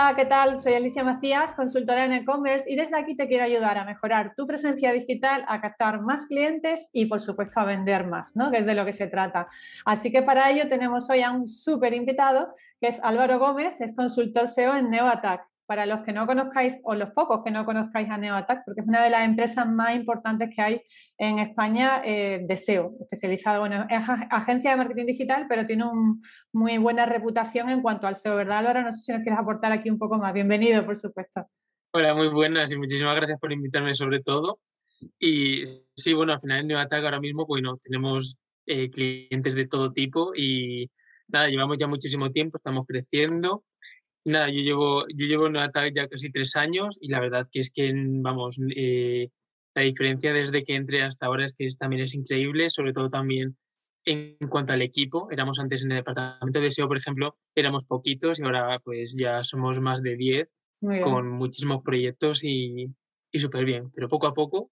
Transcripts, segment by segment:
Hola, ¿qué tal? Soy Alicia Macías, consultora en e-commerce y desde aquí te quiero ayudar a mejorar tu presencia digital, a captar más clientes y por supuesto a vender más, ¿no? Que es de lo que se trata. Así que para ello tenemos hoy a un súper invitado que es Álvaro Gómez, es consultor SEO en NeoAttack para los que no conozcáis, o los pocos que no conozcáis a NeoAttack, porque es una de las empresas más importantes que hay en España eh, de SEO, especializado, bueno, es agencia de marketing digital, pero tiene una muy buena reputación en cuanto al SEO, ¿verdad, Álvaro? No sé si nos quieres aportar aquí un poco más. Bienvenido, por supuesto. Hola, muy buenas y muchísimas gracias por invitarme sobre todo. Y sí, bueno, al final en NeoAttack ahora mismo, bueno, tenemos eh, clientes de todo tipo y nada, llevamos ya muchísimo tiempo, estamos creciendo Nada, yo llevo, yo llevo en ataque ya casi tres años y la verdad que es que, vamos, eh, la diferencia desde que entré hasta ahora es que también es increíble, sobre todo también en cuanto al equipo. Éramos antes en el departamento de SEO, por ejemplo, éramos poquitos y ahora pues ya somos más de 10 con muchísimos proyectos y, y súper bien, pero poco a poco.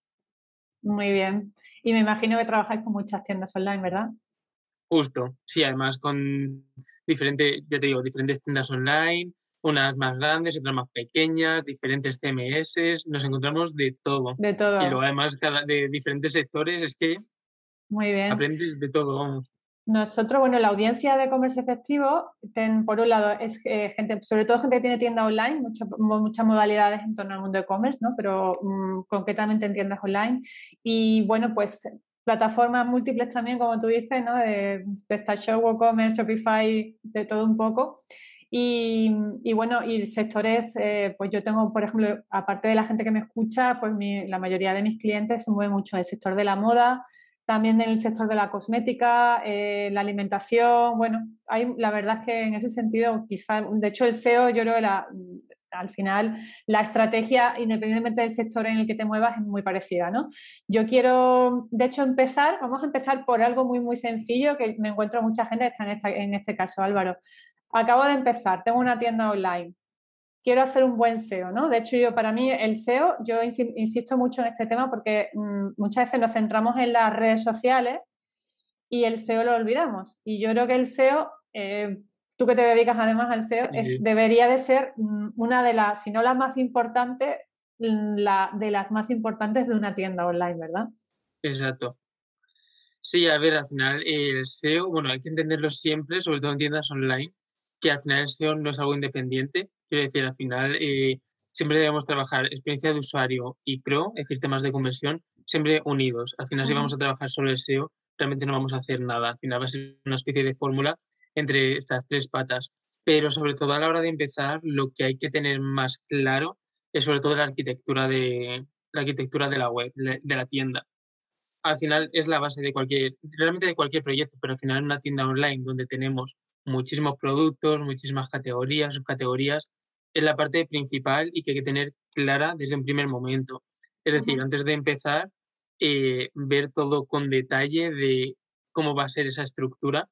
Muy bien. Y me imagino que trabajáis con muchas tiendas online, ¿verdad? Justo, sí, además con diferentes, ya te digo, diferentes tiendas online, unas más grandes, otras más pequeñas, diferentes CMS, nos encontramos de todo. De todo. Y luego además cada, de diferentes sectores, es que Muy bien. aprendes de todo, Nosotros, bueno, la audiencia de comercio efectivo, por un lado, es eh, gente, sobre todo gente que tiene tienda online, muchas muchas modalidades en torno al mundo de e-commerce, ¿no? pero mm, concretamente en tiendas online. Y bueno, pues plataformas múltiples también, como tú dices, ¿no? de, de PrestaShop, WooCommerce, Shopify, de todo un poco. Y, bueno, y sectores, eh, pues yo tengo, por ejemplo, aparte de la gente que me escucha, pues la mayoría de mis clientes se mueven mucho en el sector de la moda, también en el sector de la cosmética, eh, la alimentación. Bueno, hay, la verdad es que en ese sentido, quizá, de hecho, el SEO, yo creo que al final la estrategia, independientemente del sector en el que te muevas, es muy parecida, ¿no? Yo quiero, de hecho, empezar, vamos a empezar por algo muy, muy sencillo, que me encuentro mucha gente está en, en este caso, Álvaro. Acabo de empezar, tengo una tienda online, quiero hacer un buen SEO, ¿no? De hecho, yo para mí el SEO, yo insisto mucho en este tema porque mm, muchas veces nos centramos en las redes sociales y el SEO lo olvidamos. Y yo creo que el SEO eh, tú que te dedicas además al SEO, es, debería de ser mm, una de las, si no la más importante, mm, la, de las más importantes de una tienda online, ¿verdad? Exacto. Sí, a ver, al final el SEO, bueno, hay que entenderlo siempre, sobre todo en tiendas online, que al final SEO no es algo independiente. Quiero decir, al final eh, siempre debemos trabajar experiencia de usuario y pro, es decir, temas de conversión, siempre unidos. Al final, si vamos a trabajar solo el SEO, realmente no vamos a hacer nada. Al final va a ser una especie de fórmula entre estas tres patas. Pero sobre todo a la hora de empezar, lo que hay que tener más claro es sobre todo la arquitectura de la arquitectura de la web, de la tienda. Al final es la base de cualquier, realmente de cualquier proyecto, pero al final una tienda online donde tenemos muchísimos productos, muchísimas categorías, subcategorías, es la parte principal y que hay que tener clara desde un primer momento. Es decir, antes de empezar, eh, ver todo con detalle de cómo va a ser esa estructura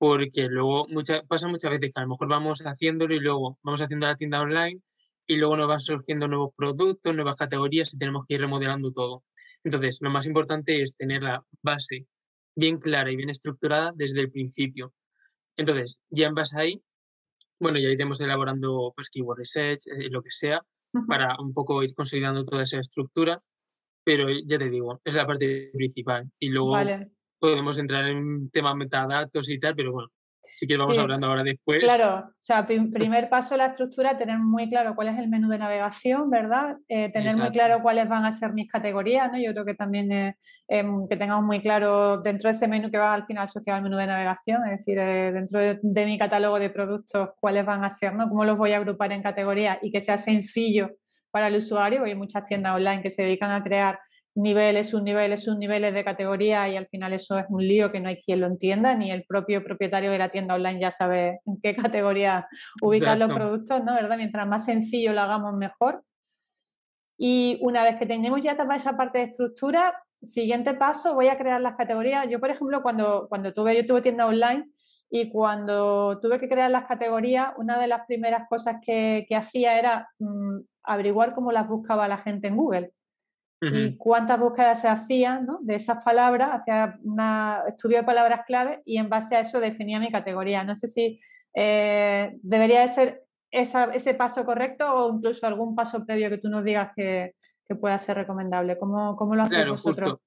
porque luego mucha, pasa muchas veces que a lo mejor vamos haciéndolo y luego vamos haciendo la tienda online y luego nos van surgiendo nuevos productos, nuevas categorías y tenemos que ir remodelando todo. Entonces, lo más importante es tener la base bien clara y bien estructurada desde el principio. Entonces, ya en base ahí, bueno, ya iremos elaborando pues keyword research, eh, lo que sea, para un poco ir consolidando toda esa estructura, pero ya te digo, es la parte principal. Y luego podemos entrar en temas metadatos y tal, pero bueno, sí que vamos hablando ahora después. Claro, o sea, primer paso la estructura, tener muy claro cuál es el menú de navegación, ¿verdad? Eh, tener muy claro cuáles van a ser mis categorías, ¿no? Yo creo que también em, que tengamos muy claro dentro de ese menú que va al final asociado al menú de navegación, es decir, eh, dentro de, de, mi catálogo de productos, cuáles van a ser, ¿no? Cómo los voy a agrupar en categorías y que sea sencillo para el usuario, porque hay muchas tiendas online que se dedican a crear niveles, subniveles, subniveles de categoría y al final eso es un lío que no hay quien lo entienda, ni el propio propietario de la tienda online ya sabe en qué categoría ubicar los productos, ¿no? ¿Verdad? Mientras más sencillo lo hagamos mejor. Y una vez que tenemos ya toda esa parte de estructura, siguiente paso, voy a crear las categorías. Yo, por ejemplo, cuando, cuando tuve, yo tuve tienda online y cuando tuve que crear las categorías, una de las primeras cosas que, que hacía era mm, averiguar cómo las buscaba la gente en Google y cuántas búsquedas se hacían de esas palabras, hacía un estudio de palabras clave y en base a eso definía mi categoría. No sé si eh, debería de ser ese paso correcto o incluso algún paso previo que tú nos digas que, pueda ser recomendable? ¿Cómo, cómo lo hacéis vosotros? Justo,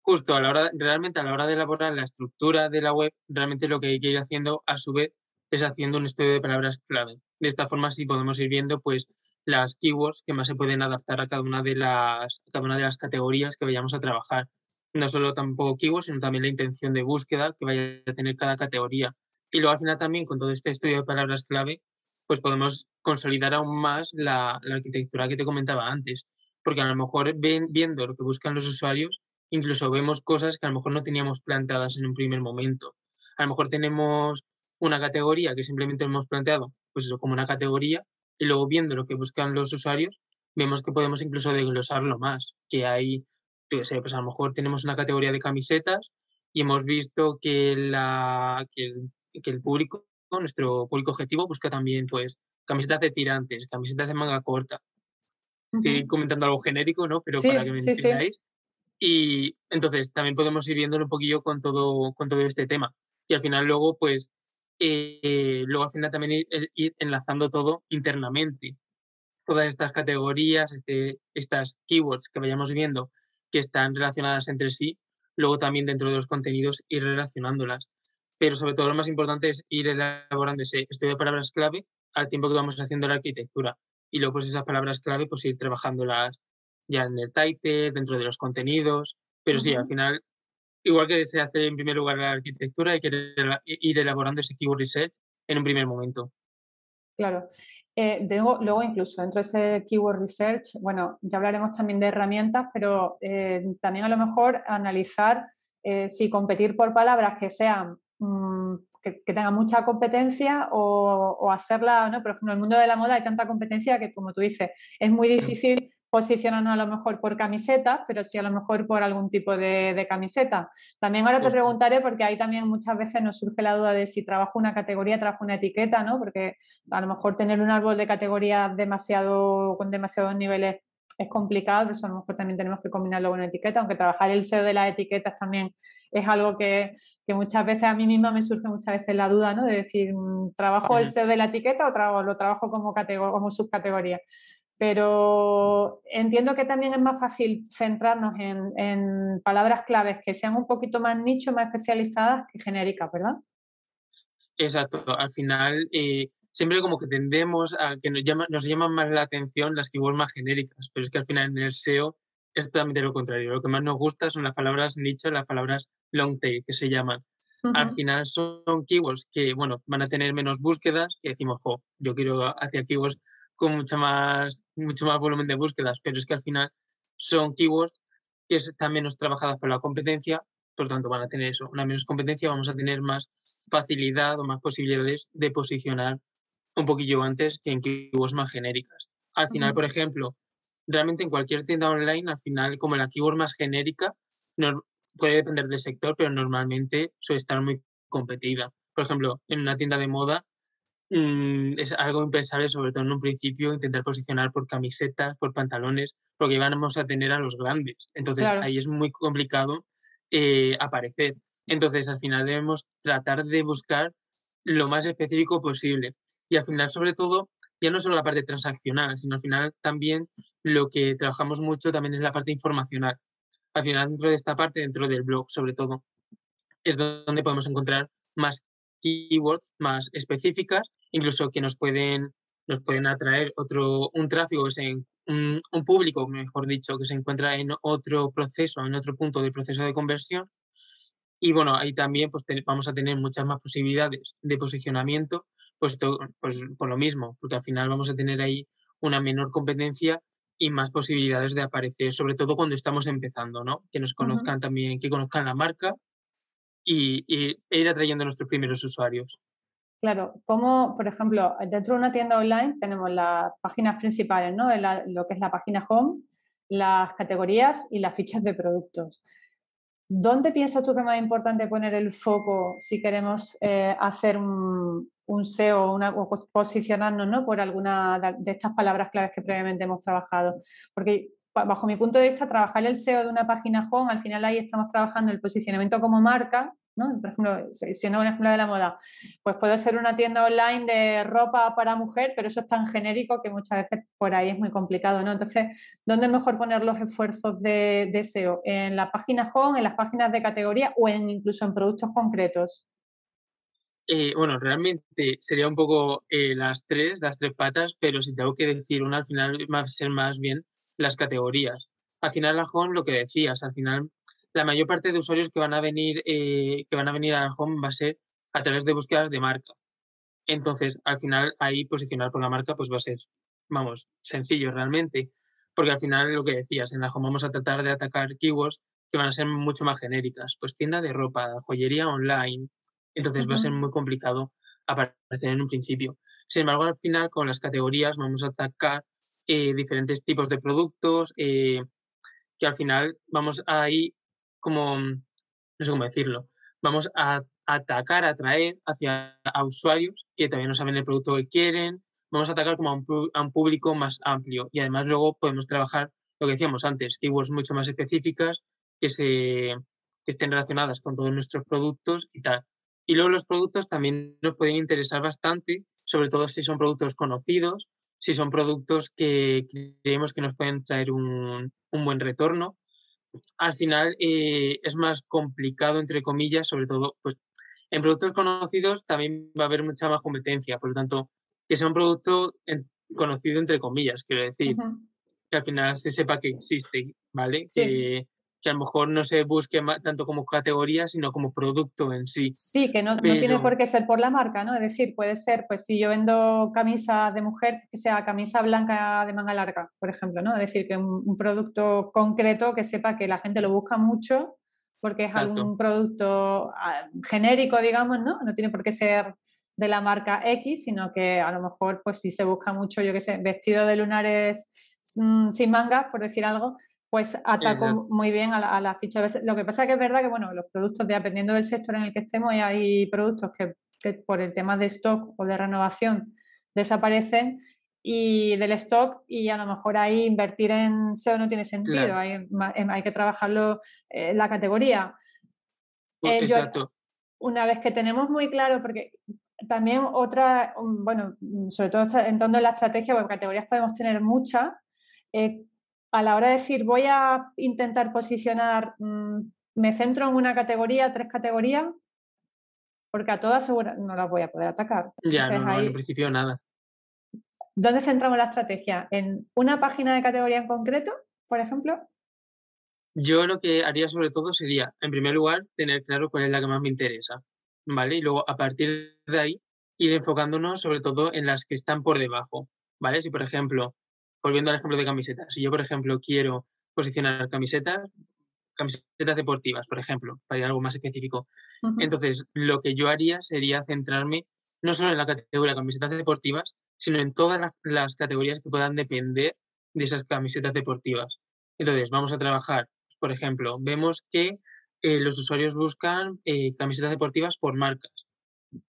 justo a la hora, realmente a la hora de elaborar la estructura de la web, realmente lo que hay que ir haciendo a su vez es haciendo un estudio de palabras clave. De esta forma sí podemos ir viendo pues las keywords que más se pueden adaptar a cada una de las, cada una de las categorías que vayamos a trabajar. No solo tampoco keywords, sino también la intención de búsqueda que vaya a tener cada categoría. Y luego al final también con todo este estudio de palabras clave, pues podemos consolidar aún más la, arquitectura que te comentaba antes. Porque a lo mejor viendo lo que buscan los usuarios, incluso vemos cosas que a lo mejor no teníamos planteadas en un primer momento. A lo mejor tenemos una categoría que simplemente hemos planteado, pues eso, como una categoría, y luego viendo lo que buscan los usuarios, vemos que podemos incluso desglosarlo más, que hay, pues a lo mejor tenemos una categoría de camisetas y hemos visto que, la, que, el, público, nuestro público objetivo, busca también pues camisetas de tirantes, camisetas de manga corta. Estoy comentando algo genérico, ¿no? Pero para que me entendáis. Y entonces también podemos ir viéndolo un poquillo con todo, con todo este tema. Y al final luego, pues, eh, luego al final también ir, enlazando todo internamente. Todas estas categorías, este, estas keywords que vayamos viendo que están relacionadas entre sí, luego también dentro de los contenidos ir relacionándolas. Pero sobre todo lo más importante es ir elaborando ese estudio de palabras clave al tiempo que vamos haciendo la arquitectura. Y luego pues esas palabras clave pues ir trabajándolas ya en el title, dentro de los contenidos. Pero sí, al final igual que se hace en primer lugar la arquitectura, hay que ir elaborando ese keyword research en un primer momento. Claro. Eh, luego, incluso dentro de ese keyword research, bueno, ya hablaremos también de herramientas, pero eh, también a lo mejor analizar eh, si competir por palabras que sean mm, que, tengan mucha competencia o, o, hacerla, ¿no? Por ejemplo, en el mundo de la moda hay tanta competencia que, como tú dices, es muy difícil posicionarnos a lo mejor por camisetas, pero sí a lo mejor por algún tipo de, camiseta. También ahora te preguntaré, porque ahí también muchas veces nos surge la duda de si trabajo una categoría, trabajo una etiqueta, ¿no? Porque a lo mejor tener un árbol de categoría demasiado, con demasiados niveles es complicado, pero eso a lo mejor también tenemos que combinarlo con una etiqueta, aunque trabajar el SEO de las etiquetas también es algo que, muchas veces a mí misma me surge muchas veces la duda, ¿no? De decir, mm, ¿trabajo el SEO de la etiqueta o lo trabajo como, como subcategoría? Pero entiendo que también es más fácil centrarnos en, palabras claves que sean un poquito más nicho, más especializadas que genéricas, ¿verdad? Exacto, al final eh, siempre como que tendemos a que nos, nos llaman más la atención las keywords más genéricas, pero es que al final en el SEO es totalmente lo contrario. Lo que más nos gusta son las palabras nicho, las palabras long tail, que se llaman. Al final son keywords que, bueno, van a tener menos búsquedas, que decimos, jo, yo quiero hacia keywords con mucha más, mucho más volumen de búsquedas, pero es que al final son keywords que están menos trabajadas por la competencia, por lo tanto van a tener eso, una menos competencia, vamos a tener más facilidad o más posibilidades de posicionar un poquillo antes que en keywords más genéricas. Al final, por ejemplo, realmente en cualquier tienda online, al final, como la keyword más genérica, no, puede depender del sector, pero normalmente suele estar muy competida. Por ejemplo, en una tienda de moda, Mm, es algo impensable, sobre todo en un principio, intentar posicionar por camisetas, por pantalones, porque vamos a tener a los grandes. Entonces ahí es muy complicado eh, aparecer. Entonces al final debemos tratar de buscar lo más específico posible. Y al final, sobre todo, ya no solo la parte transaccional, sino al final también lo que trabajamos mucho también es la parte informacional. Al final, dentro de esta parte, dentro del blog, sobre todo, es donde podemos encontrar más keywords más específicas, incluso que nos pueden, nos pueden atraer otro, un tráfico, que se, un, un público, mejor dicho, que se encuentra en otro proceso, en otro punto del proceso de conversión. Y bueno, ahí también pues, vamos a tener muchas más posibilidades de posicionamiento, pues, pues por lo mismo, porque al final vamos a tener ahí una menor competencia y más posibilidades de aparecer, sobre todo cuando estamos empezando, ¿no? Que nos conozcan también, que conozcan la marca y, ir atrayendo a nuestros primeros usuarios. Claro, como por ejemplo, dentro de una tienda online tenemos las páginas principales, ¿no? lo que es la página home, las categorías y las fichas de productos. ¿Dónde piensas tú que es más importante poner el foco si queremos eh, hacer un, un SEO una, o posicionarnos ¿no? por alguna de estas palabras claves que previamente hemos trabajado? Porque bajo mi punto de vista, trabajar el SEO de una página home, al final ahí estamos trabajando el posicionamiento como marca, ¿no? Por ejemplo, siendo un ejemplo de la moda, pues puede ser una tienda online de ropa para mujer, pero eso es tan genérico que muchas veces por ahí es muy complicado, ¿no? Entonces, ¿dónde es mejor poner los esfuerzos de, de SEO? ¿En la página home, en las páginas de categoría o en, incluso en productos concretos? Eh, bueno, realmente sería un poco eh, las tres, las tres patas, pero si tengo que decir una, al final va a ser más bien las categorías. Al final, la home, lo que decías, al final, la mayor parte de usuarios que van a venir, eh, que van a venir a home va a ser a través de búsquedas de marca. Entonces, al final, ahí posicionar por la marca, pues va a ser, vamos, sencillo realmente, porque al final, lo que decías, en la home vamos a tratar de atacar keywords que van a ser mucho más genéricas, pues tienda de ropa, joyería online, entonces va a ser muy complicado aparecer en un principio. Sin embargo, al final con las categorías vamos a atacar eh, diferentes tipos de productos eh, que al final vamos a ir como, no sé cómo decirlo, vamos a atacar, a atraer hacia a usuarios que todavía no saben el producto que quieren, vamos a atacar como a un, público más amplio y además luego podemos trabajar lo que decíamos antes, keywords mucho más específicas que, se, que estén relacionadas con todos nuestros productos y tal. Y luego los productos también nos pueden interesar bastante, sobre todo si son productos conocidos, si son productos que creemos que nos pueden traer un, un buen retorno. Al final eh, es más complicado, entre comillas, sobre todo, pues en productos conocidos también va a haber mucha más competencia, por lo tanto, que sea un producto conocido, entre comillas, quiero decir, que al final se sepa que existe, ¿vale? Que, que a lo mejor no se busque tanto como categoría, sino como producto en sí. Sí, que no, tiene por qué ser por la marca, ¿no? Es decir, puede ser, pues si yo vendo camisa de mujer, que sea camisa blanca de manga larga, por ejemplo, ¿no? Es decir, que un, un producto concreto que sepa que la gente lo busca mucho porque es algún producto ah, genérico, digamos, ¿no? No tiene por qué ser de la marca X, sino que a lo mejor, pues si se busca mucho, yo qué sé, vestido de lunares mm, sin mangas, por decir algo, pues ataco muy bien a la, ficha. Lo que pasa es que es verdad que, bueno, los productos, dependiendo del sector en el que estemos, hay productos que, por el tema de stock o de renovación desaparecen y del stock y a lo mejor ahí invertir en SEO no tiene sentido, hay, em, hay, que trabajarlo en la categoría. Eh, Exacto. una vez que tenemos muy claro, porque también otra, bueno, sobre todo entrando en la estrategia, porque categorías podemos tener muchas, eh, a la hora de decir voy a intentar posicionar, mm, me centro en una categoría, tres categorías, porque a todas no las voy a poder atacar. Ya, no, en principio nada. ¿Dónde centramos la estrategia? ¿En una página de categoría en concreto, por ejemplo? Yo lo que haría sobre todo sería, en primer lugar, tener claro cuál es la que más me interesa, ¿vale? Y luego, a partir de ahí, ir enfocándonos sobre todo en las que están por debajo, ¿vale? Si, por ejemplo, volviendo al ejemplo de camisetas, si yo, por ejemplo, quiero posicionar camisetas, camisetas deportivas, por ejemplo, para ir a algo más específico, entonces lo que yo haría sería centrarme no solo en la categoría de camisetas deportivas, sino en todas las, categorías que puedan depender de esas camisetas deportivas. Entonces, vamos a trabajar, por ejemplo, vemos que eh, los usuarios buscan eh, camisetas deportivas por marcas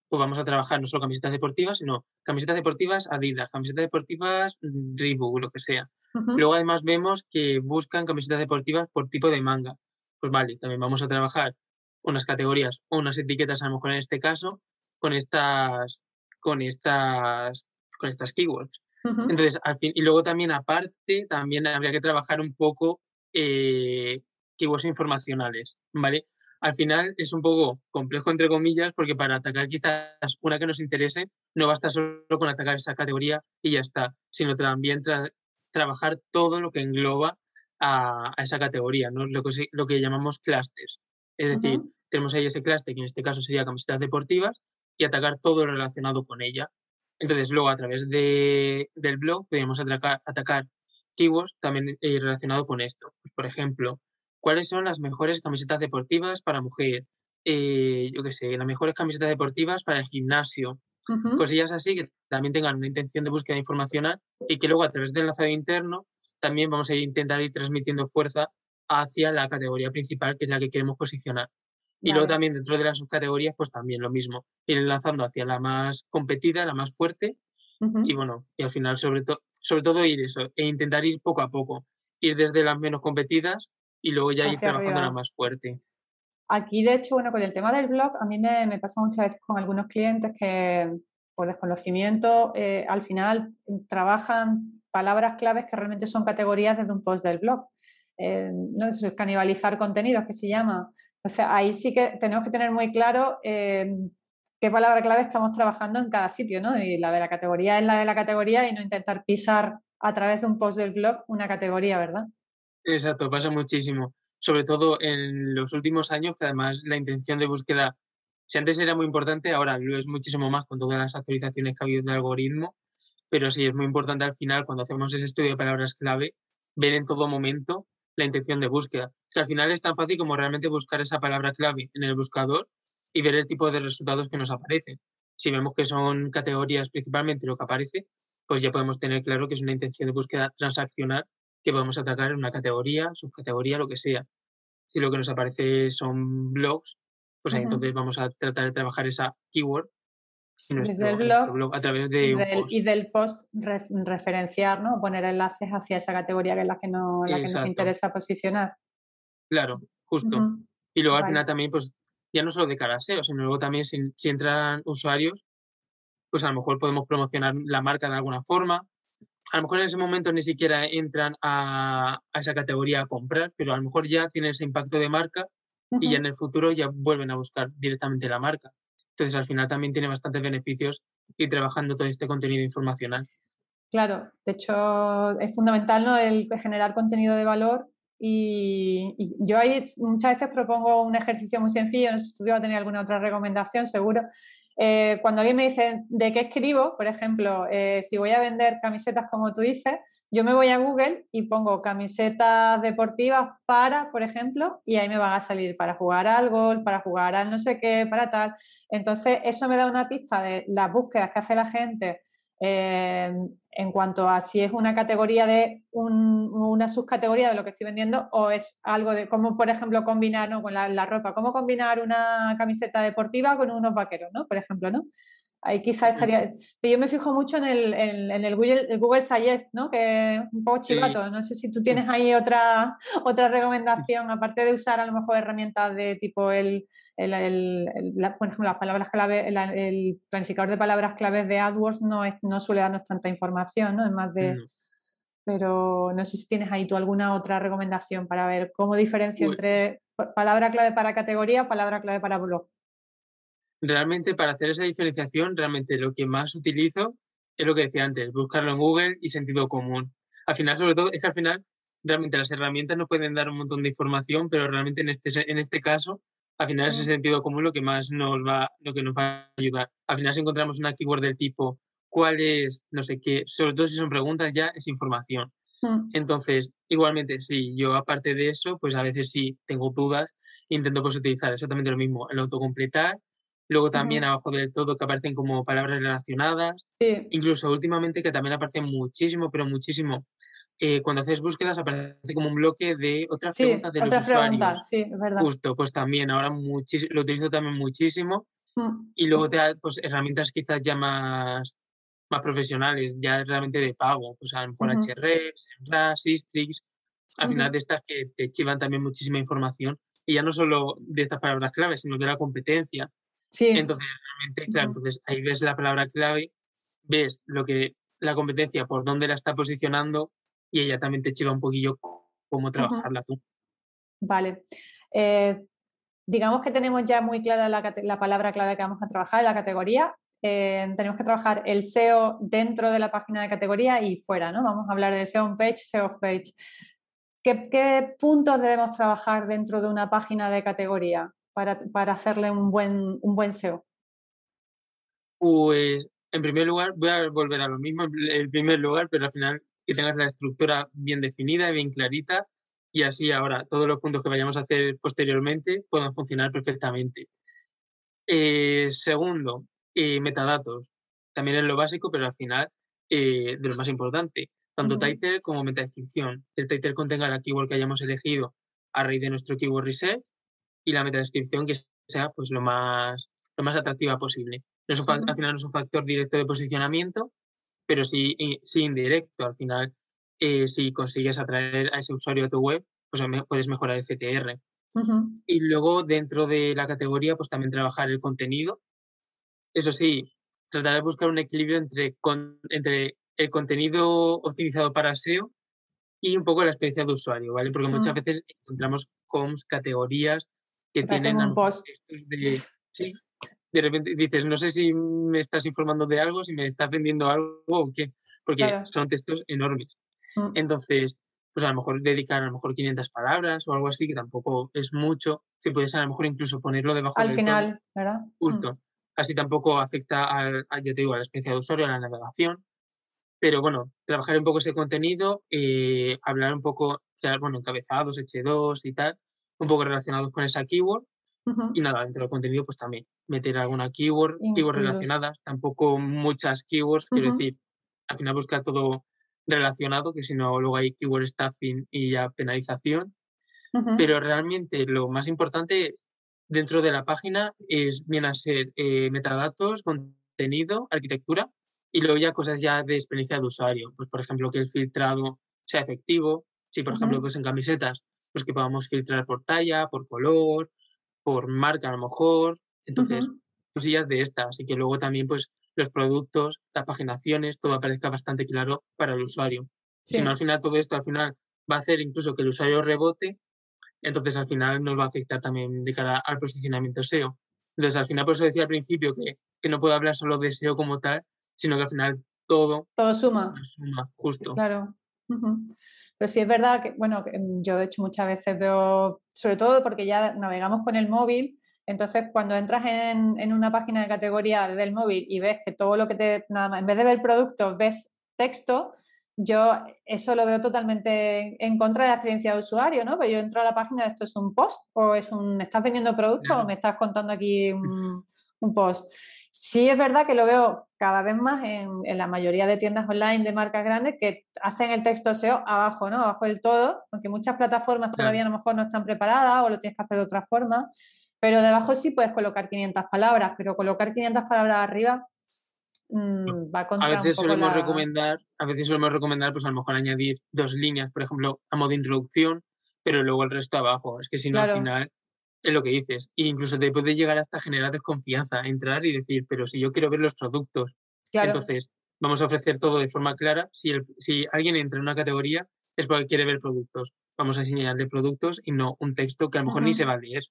pues vamos a trabajar no solo camisetas deportivas, sino camisetas deportivas Adidas, camisetas deportivas mm, Reebok, lo que sea. Luego además vemos que buscan camisetas deportivas por tipo de manga. Pues vale, también vamos a trabajar unas categorías o unas etiquetas, a lo mejor en este caso, con estas, con estas, con estas keywords. Entonces, al fin, y luego también aparte, también habría que trabajar un poco eh, keywords informacionales, ¿vale? Al final es un poco complejo, entre comillas, porque para atacar quizás una que nos interese, no basta solo con atacar esa categoría y ya está, sino también trabajar todo lo que engloba a, esa categoría, ¿no? lo, que, lo que llamamos clusters. Es decir, tenemos ahí ese cluster, que en este caso sería camisetas deportivas, y atacar todo lo relacionado con ella. Entonces, luego a través de, del blog podemos atacar, atacar keywords también eh, relacionado con esto. Pues, por ejemplo, cuáles son las mejores camisetas deportivas para mujer, eh, yo qué sé, las mejores camisetas deportivas para el gimnasio, cosillas así que también tengan una intención de búsqueda informacional y que luego a través del enlazado interno también vamos a intentar ir transmitiendo fuerza hacia la categoría principal, que es la que queremos posicionar. Y luego también dentro de las subcategorías, pues también lo mismo, ir enlazando hacia la más competida, la más fuerte, y bueno, y al final sobre, todo sobre todo ir eso, e intentar ir poco a poco, ir desde las menos competidas y luego ya ir trabajando la más fuerte. Aquí, de hecho, bueno, con el tema del blog, a mí me, pasa muchas veces con algunos clientes que por desconocimiento eh, al final trabajan palabras claves que realmente son categorías desde un post del blog. Eh, ¿no? Es canibalizar contenidos, que se llama. Entonces, ahí sí que tenemos que tener muy claro eh, qué palabra clave estamos trabajando en cada sitio, ¿no? Y la de la categoría es la de la categoría y no intentar pisar a través de un post del blog una categoría, ¿verdad? Exacto, pasa muchísimo. Sobre todo en los últimos años, que además la intención de búsqueda, si antes era muy importante, ahora lo es muchísimo más con todas las actualizaciones que ha habido de algoritmo, pero sí es muy importante al final, cuando hacemos el estudio de palabras clave, ver en todo momento la intención de búsqueda. Que al final es tan fácil como realmente buscar esa palabra clave en el buscador y ver el tipo de resultados que nos aparecen. Si vemos que son categorías principalmente lo que aparece, pues ya podemos tener claro que es una intención de búsqueda transaccional que podemos atacar en una categoría, subcategoría, lo que sea. Si lo que nos aparece son blogs, pues ahí entonces vamos a tratar de trabajar esa keyword en nuestro, blog, a través de y del, post. Y del post referenciar, ¿no? Poner enlaces hacia esa categoría que es la que, no, la que nos interesa posicionar. Claro, justo. Y luego al final también, pues ya no solo de cara a SEO, sino luego también si, entran usuarios, pues a lo mejor podemos promocionar la marca de alguna forma. A lo mejor en ese momento ni siquiera entran a, esa categoría a comprar, pero a lo mejor ya tienen ese impacto de marca y ya en el futuro ya vuelven a buscar directamente la marca. Entonces al final también tiene bastantes beneficios ir trabajando todo este contenido informacional. Claro, de hecho es fundamental ¿no? el generar contenido de valor y, yo ahí muchas veces propongo un ejercicio muy sencillo, no sé si tú vas a tener alguna otra recomendación, seguro. Eh, cuando alguien me dice de qué escribo, por ejemplo, eh, si voy a vender camisetas como tú dices, yo me voy a Google y pongo camisetas deportivas para, por ejemplo, y ahí me van a salir para jugar al golf, para jugar al no sé qué, para tal. Entonces, eso me da una pista de las búsquedas que hace la gente eh, en cuanto a si es una categoría de una subcategoría de lo que estoy vendiendo o es algo de cómo, por ejemplo, combinar con la, ropa, cómo combinar una camiseta deportiva con unos vaqueros, ¿no? Por ejemplo, ¿no? Ahí quizás estaría. Yo me fijo mucho en el, en, el, Google, Google Suggest, ¿no? Que es un poco chivato. No sé si tú tienes ahí otra, otra recomendación, aparte de usar a lo mejor herramientas de tipo el, el, por ejemplo, las palabras clave, el, planificador de palabras claves de AdWords no, es, no suele darnos tanta información, ¿no? Es más de. Pero no sé si tienes ahí tú alguna otra recomendación para ver cómo diferencio entre palabra clave para categoría o palabra clave para blog realmente para hacer esa diferenciación, realmente lo que más utilizo es lo que decía antes, buscarlo en Google y sentido común. Al final, sobre todo, es que al final realmente las herramientas nos pueden dar un montón de información, pero realmente en este, en este caso, al final es ese sentido común lo que más nos va, lo que nos va a ayudar. Al final, si encontramos una keyword del tipo cuál es, no sé qué, sobre todo si son preguntas, ya es información. Mm. Entonces, igualmente, sí, yo aparte de eso, pues a veces sí tengo dudas, intento pues utilizar exactamente lo mismo, el autocompletar Luego también abajo del todo que aparecen como palabras relacionadas. Incluso últimamente que también aparecen muchísimo, pero muchísimo. Eh, cuando haces búsquedas aparece como un bloque de otras preguntas de los usuarios. sí, es verdad. Justo, pues también ahora lo utilizo también muchísimo. Mm. Y luego te da pues, herramientas quizás ya más, más profesionales, ya realmente de pago. Pues a lo mejor HREX, RAS, Istrix. Al final de estas que te chivan también muchísima información. Y ya no solo de estas palabras claves, sino de la competencia. Sí. Entonces, realmente, claro, entonces ahí ves la palabra clave, ves lo que la competencia, por dónde la está posicionando y ella también te chiva un poquillo cómo trabajarla tú. Vale. Eh, digamos que tenemos ya muy clara la, palabra clave que vamos a trabajar, la categoría. Eh, tenemos que trabajar el SEO dentro de la página de categoría y fuera, ¿no? Vamos a hablar de SEO on page, SEO off page. ¿Qué, ¿Qué, puntos debemos trabajar dentro de una página de categoría? Para, hacerle un buen, un buen SEO? Pues, en primer lugar, voy a volver a lo mismo, en primer lugar, pero al final que tengas la estructura bien definida, bien clarita, y así ahora todos los puntos que vayamos a hacer posteriormente puedan funcionar perfectamente. Eh, segundo, eh, metadatos. También es lo básico, pero al final eh, de lo más importante. Tanto title como metadescripción. El title contenga la keyword que hayamos elegido a raíz de nuestro keyword research y la metadescripción que sea pues lo más, lo más atractiva posible. No Al final no es un factor directo de posicionamiento, pero sí, sí indirecto. Al final, eh, si consigues atraer a ese usuario a tu web, pues puedes mejorar el CTR. Y luego dentro de la categoría, pues también trabajar el contenido. Eso sí, tratar de buscar un equilibrio entre, entre el contenido optimizado para SEO y un poco la experiencia de usuario, ¿vale? Porque muchas veces encontramos homes, categorías que tienen un post. De, sí, de repente dices, no sé si me estás informando de algo, si me estás vendiendo algo o qué, porque son textos enormes. Mm. Entonces, pues a lo mejor dedicar a lo mejor 500 palabras o algo así, que tampoco es mucho. Si puedes a lo mejor incluso ponerlo debajo Al final, ¿verdad? Mm. Justo. Así tampoco afecta al, yo te digo, a la experiencia de usuario, a la navegación. Pero bueno, trabajar un poco ese contenido, eh, hablar un poco, bueno, encabezados, H2 y tal, un poco relacionados con esa keyword. Y nada, dentro del contenido, pues también meter alguna keyword, keywords relacionadas, tampoco muchas keywords, quiero decir, al final buscar todo relacionado, que si no, luego hay keyword staffing y ya penalización. Pero realmente lo más importante dentro de la página es bien a ser eh, metadatos, contenido, arquitectura y luego ya cosas ya de experiencia de usuario. Pues por ejemplo que el filtrado sea efectivo. Si por ejemplo pues en camisetas, pues que podamos filtrar por talla, por color, por marca a lo mejor. Entonces, cosillas de estas. Y que luego también pues los productos, las paginaciones, todo aparezca bastante claro para el usuario. Si no, al final todo esto al final va a hacer incluso que el usuario rebote entonces al final nos va a afectar también de cara al posicionamiento SEO. Entonces al final, por eso decía al principio que, que no puedo hablar solo de SEO como tal, sino que al final todo, todo suma. suma, justo. Claro. Pero sí es verdad que, bueno, mm, yo de hecho muchas veces veo, sobre todo porque ya navegamos con el móvil, entonces cuando entras en, en una página de categoría del móvil y ves que todo lo que te, nada más, en vez de ver productos, ves texto, yo eso lo veo totalmente en contra de la experiencia de usuario, ¿no? Pues yo entro a la página, esto es un post o es un, ¿me estás vendiendo producto o me estás contando aquí un, post? Sí es verdad que lo veo cada vez más en, la mayoría de tiendas online de marcas grandes que hacen el texto SEO abajo, ¿no? Abajo del todo, aunque muchas plataformas todavía a lo mejor no están preparadas o lo tienes que hacer de otra forma, pero debajo sí puedes colocar 500 palabras, pero colocar 500 palabras arriba Mm, va a veces solemos recomendar, a veces solemos recomendar, pues a lo mejor añadir dos líneas, por ejemplo, a modo de introducción, pero luego el resto abajo. Es que si no, al final es lo que dices. E incluso te puede llegar hasta generar desconfianza, entrar y decir, pero si yo quiero ver los productos, entonces vamos a ofrecer todo de forma clara. Si, si alguien entra en una categoría, es porque quiere ver productos. Vamos a enseñarle productos y no un texto que a lo mejor ni se va a leer.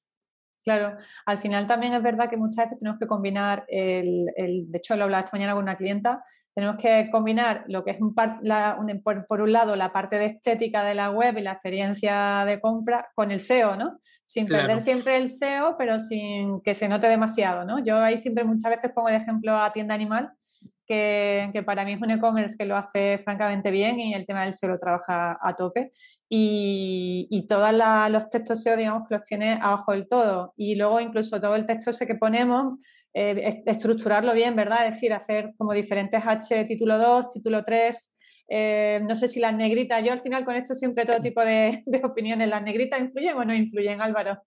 Claro, al final también es verdad que muchas veces tenemos que combinar, el, de hecho lo hablaba esta mañana con una clienta, tenemos que combinar lo que es un por, un lado la parte de estética de la web y la experiencia de compra con el SEO, ¿no? Sin perder siempre el SEO, pero sin que se note demasiado, ¿no? Yo ahí siempre muchas veces pongo de ejemplo a tienda animal, que, para mí es un e-commerce que lo hace francamente bien y el tema del SEO lo trabaja a tope. Y, y todos los textos SEO, digamos, que los tiene abajo del todo. Y luego incluso todo el texto ese que ponemos, eh, estructurarlo bien, ¿verdad? Es decir, hacer como diferentes H, título 2, título 3. Eh, no sé si las negritas, yo al final con esto siempre todo tipo de opiniones, ¿las negritas influyen o no influyen, Álvaro?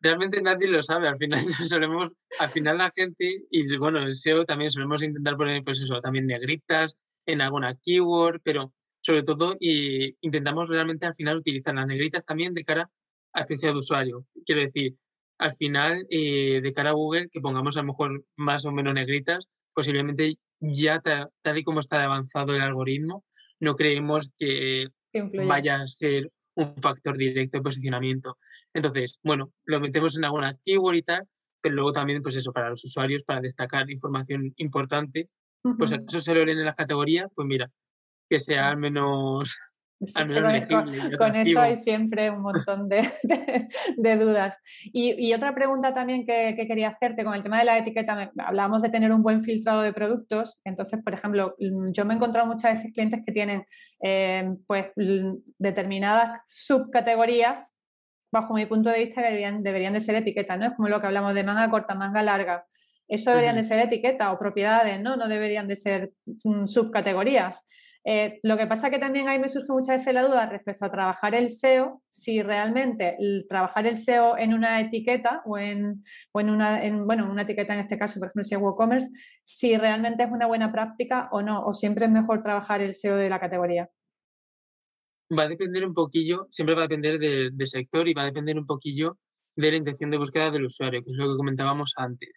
Realmente nadie lo sabe, al final solemos, al final la gente, y bueno, el SEO también solemos intentar poner, pues eso, también negritas en alguna keyword, pero sobre todo y intentamos realmente al final utilizar las negritas también de cara a especie de usuario. Quiero decir, al final, eh, de cara a Google, que pongamos a lo mejor más o menos negritas, posiblemente ya tal y como está avanzado el algoritmo, no creemos que vaya a ser un factor directo de posicionamiento. Entonces, bueno, lo metemos en alguna keyword y tal, pero luego también, pues eso, para los usuarios, para destacar información importante, pues eso se lo leen en las categorías, pues mira, que sea al menos con, eso hay siempre un montón de, de, dudas. Y, y, otra pregunta también que, que, quería hacerte con el tema de la etiqueta, hablábamos de tener un buen filtrado de productos. Entonces, por ejemplo, mm, yo me he encontrado muchas veces clientes que tienen eh, pues, determinadas subcategorías, bajo mi punto de vista, deberían, deberían de ser etiquetas, ¿no? Es como lo que hablamos de manga corta, manga larga. Eso deberían de ser etiquetas o propiedades, ¿no? No deberían de ser mm, subcategorías. Eh, lo que pasa que también ahí me surge muchas veces la duda respecto a trabajar el SEO, si realmente trabajar el SEO en una etiqueta o en, una, bueno, una etiqueta en este caso, por ejemplo, si es WooCommerce, si realmente es una buena práctica o no, o siempre es mejor trabajar el SEO de la categoría. va a depender un poquillo, siempre va a depender del sector y va a depender un poquillo de la intención de búsqueda del usuario, que es lo que comentábamos antes.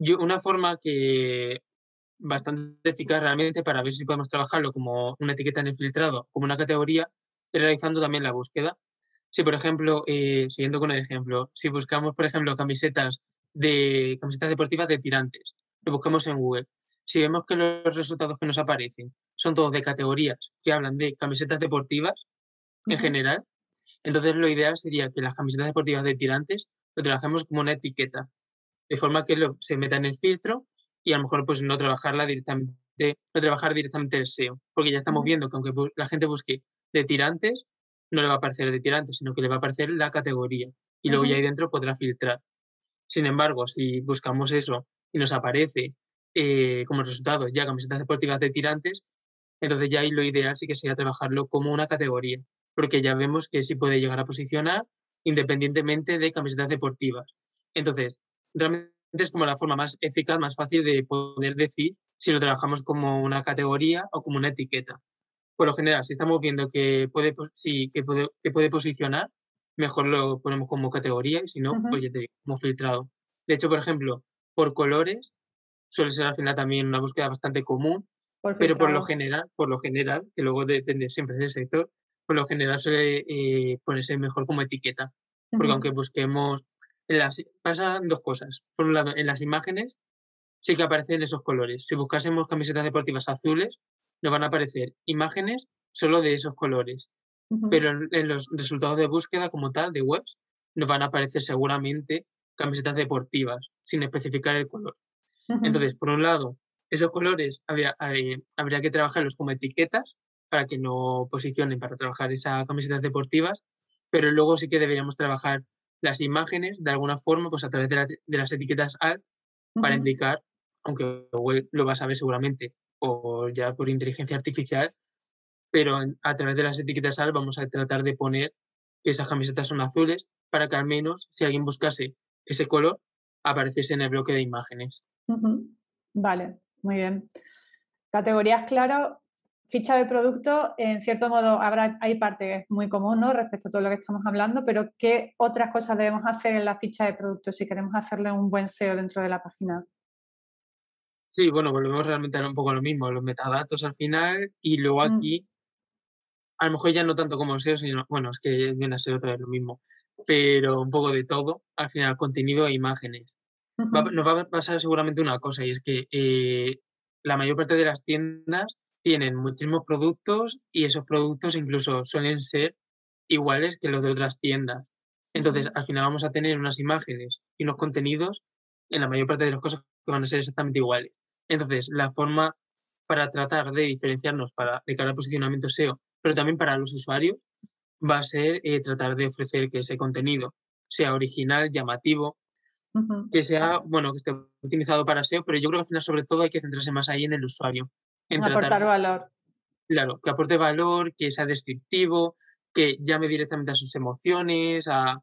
Yo, una forma que bastante eficaz realmente para ver si podemos trabajarlo como una etiqueta en el filtrado, como una categoría, es realizando también la búsqueda. Si, por ejemplo, eh, siguiendo con el ejemplo, si buscamos, por ejemplo, camisetas de camisetas deportivas de tirantes, lo buscamos en Google. Si vemos que los resultados que nos aparecen son todos de categorías que hablan de camisetas deportivas en general, entonces lo ideal sería que las camisetas deportivas de tirantes lo trabajemos como una etiqueta, de forma que se meta en el filtro y a lo mejor pues no trabajarla directamente, no trabajar directamente el SEO, porque ya estamos viendo que aunque la gente busque de tirantes, no le va a aparecer de tirantes, sino que le va a aparecer la categoría y luego ya ahí dentro podrá filtrar. Sin embargo, si buscamos eso y nos aparece eh, como resultado ya camisetas deportivas de tirantes, entonces ya ahí lo ideal sí que sería trabajarlo como una categoría, porque ya vemos que sí puede llegar a posicionar independientemente de camisetas deportivas. Entonces, realmente es como la forma más eficaz, más fácil de poder decir si lo trabajamos como una categoría o como una etiqueta. Por lo general, si estamos viendo que puede, sí, que puede, que puede posicionar, mejor lo ponemos como categoría y si no, pues ya te digo, como filtrado. De hecho, por ejemplo, por colores suele ser al final también una búsqueda bastante común, pero por lo general, por lo general, que luego depende siempre del sector, por lo general suele eh, ponerse mejor como etiqueta. Porque aunque busquemos, en las, pasan dos cosas. Por un lado, en las imágenes sí que aparecen esos colores. Si buscásemos camisetas deportivas azules, nos van a aparecer imágenes solo de esos colores. Pero en los resultados de búsqueda como tal de webs, nos van a aparecer seguramente camisetas deportivas, sin especificar el color. Entonces, por un lado, esos colores habría, eh, habría que trabajarlos como etiquetas para que no posicionen para trabajar esas camisetas deportivas, pero luego sí que deberíamos trabajar las imágenes de alguna forma pues a través de, las etiquetas alt para indicar, aunque lo vas a ver seguramente o ya por inteligencia artificial, pero a través de las etiquetas alt vamos a tratar de poner que esas camisetas son azules para que al menos si alguien buscase ese color apareciese en el bloque de imágenes. Vale, muy bien. Categorías, claro, ficha de producto, en cierto modo, habrá, hay parte muy común ¿no? respecto a todo lo que estamos hablando, pero ¿qué otras cosas debemos hacer en la ficha de producto si queremos hacerle un buen SEO dentro de la página? Sí, bueno, volvemos realmente a un poco lo mismo, los metadatos al final y luego mm. aquí, a lo mejor ya no tanto como SEO, sino, bueno, es que viene a ser otra vez lo mismo, pero un poco de todo, al final contenido e imágenes. nos va a pasar seguramente una cosa y es que eh, la mayor parte de las tiendas tienen muchísimos productos y esos productos incluso suelen ser iguales que los de otras tiendas. Entonces, al final vamos a tener unas imágenes y unos contenidos en la mayor parte de las cosas que van a ser exactamente iguales. Entonces, la forma para tratar de diferenciarnos para, de cara al posicionamiento SEO, pero también para los usuarios, va a ser eh, tratar de ofrecer que ese contenido sea original, llamativo, que sea, bueno, que esté utilizado para SEO, pero yo creo que al final sobre todo hay que centrarse más ahí en el usuario, aportar valor. Claro, que aporte valor, que sea descriptivo, que llame directamente a sus emociones, a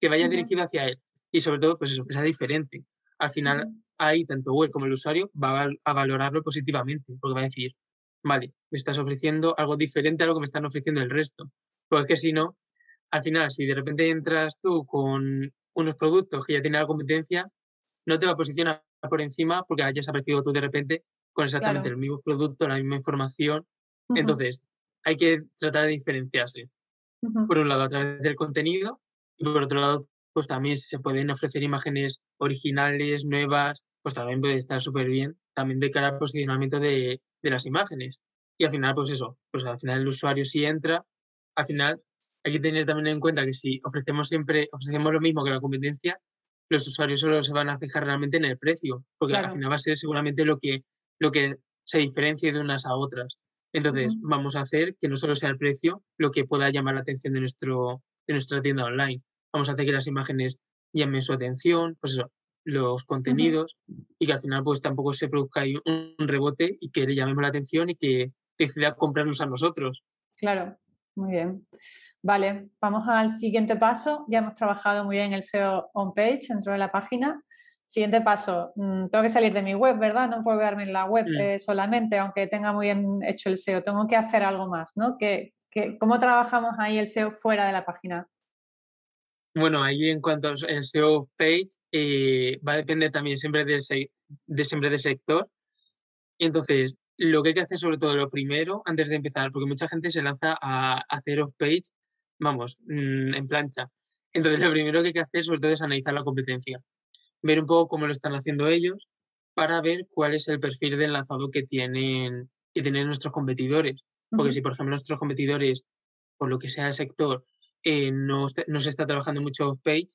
que vaya dirigido hacia él. Y sobre todo, pues eso, que sea diferente. Al final, ahí tanto web como el usuario va a valorarlo positivamente, porque va a decir, vale, me estás ofreciendo algo diferente a lo que me están ofreciendo el resto. Porque es que si no, al final, si de repente entras tú con unos productos que ya tienen la competencia, no te va a posicionar por encima porque hayas aparecido tú de repente con exactamente el mismo producto, la misma información. Entonces, hay que tratar de diferenciarse. Por un lado, a través del contenido, y por otro lado, pues también se pueden ofrecer imágenes originales, nuevas, pues también puede estar súper bien, también de cara al posicionamiento de, de, las imágenes. Y al final, pues eso, pues al final el usuario si entra, al final hay que tener también en cuenta que si ofrecemos siempre, ofrecemos lo mismo que la competencia, los usuarios solo se van a fijar realmente en el precio, porque al final va a ser seguramente lo que lo que se diferencie de unas a otras. Entonces, vamos a hacer que no solo sea el precio lo que pueda llamar la atención de, nuestro, de nuestra tienda online. Vamos a hacer que las imágenes llamen su atención, pues eso, los contenidos y que al final pues tampoco se produzca ahí un, rebote y que le llamemos la atención y que decida comprarnos a nosotros. Claro, muy bien. Vale, vamos al siguiente paso. Ya hemos trabajado muy bien el SEO on page dentro de la página. Siguiente paso, mm, tengo que salir de mi web, ¿verdad? No puedo quedarme en la web mm. eh, solamente, aunque tenga muy bien hecho el SEO. Tengo que hacer algo más, ¿no? ¿Qué, ¿Cómo trabajamos ahí el SEO fuera de la página? Bueno, ahí en cuanto al SEO page, eh, va a depender también siempre del, de, siempre del sector. entonces, lo que hay que hacer sobre todo lo primero, antes de empezar, porque mucha gente se lanza a hacer off-page, vamos, mm, en plancha. Entonces, lo primero que hay que hacer sobre todo es analizar la competencia, ver un poco cómo lo están haciendo ellos para ver cuál es el perfil de enlazado que tienen, que tienen nuestros competidores. Porque si, por ejemplo, nuestros competidores, por lo que sea el sector, eh, no, se está trabajando mucho off-page,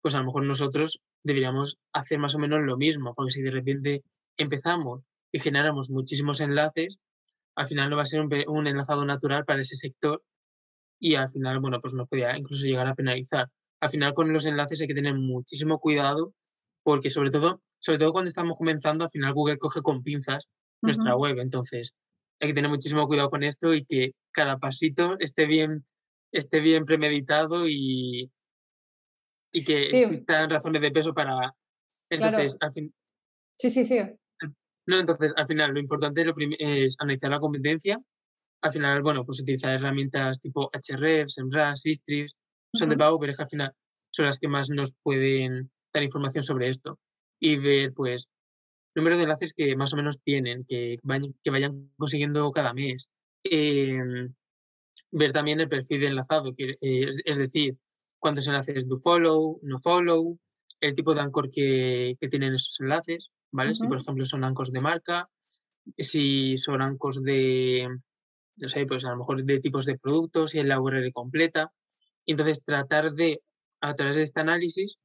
pues a lo mejor nosotros deberíamos hacer más o menos lo mismo, porque si de repente empezamos y generamos muchísimos enlaces, al final no va a ser un, enlazado natural para ese sector y al final, bueno, pues nos podría incluso llegar a penalizar. Al final con los enlaces hay que tener muchísimo cuidado porque sobre todo, sobre todo cuando estamos comenzando, al final Google coge con pinzas nuestra web, entonces hay que tener muchísimo cuidado con esto y que cada pasito esté bien, esté bien premeditado y, y que existan razones de peso para... Entonces, al fin... Sí, sí, sí. No, entonces, al final, lo importante es analizar la competencia. Al final, bueno, pues utilizar herramientas tipo Hrefs, Semrush, Istris, son de pago, pero es que al final son las que más nos pueden dar información sobre esto. Y ver, pues, número de enlaces que más o menos tienen, que vayan, que vayan consiguiendo cada mes. Em, ver también el perfil de enlazado, que, eh, es, decir, cuántos enlaces do follow, no follow, el tipo de anchor que, que tienen esos enlaces, ¿vale? Si, por ejemplo, son ancos de marca, si son ancos de, no sé, pues a lo mejor de tipos de productos, y en la URL completa. entonces tratar de, a través de este análisis,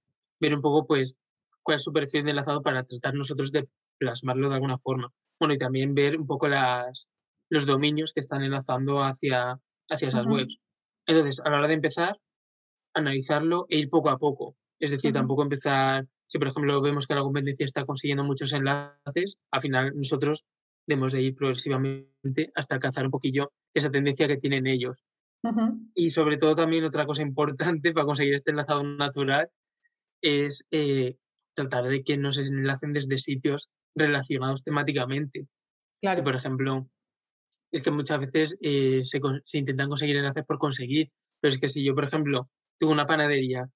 ver un poco, pues, cuál es su perfil de enlazado para tratar nosotros de plasmarlo de alguna forma. Bueno, y también ver un poco las, los dominios que están enlazando hacia, hacia esas webs. Entonces, a la hora de empezar, analizarlo e ir poco a poco. Es decir, tampoco empezar si por ejemplo vemos que la competencia está consiguiendo muchos enlaces, al final nosotros debemos de ir progresivamente hasta alcanzar un poquillo esa tendencia que tienen ellos. Y sobre todo también otra cosa importante para conseguir este enlazado natural es eh, tratar de que nos enlacen desde sitios relacionados temáticamente. Claro. por ejemplo, es que muchas veces eh, se, se, intentan conseguir enlaces por conseguir, pero es que si yo, por ejemplo, tengo una panadería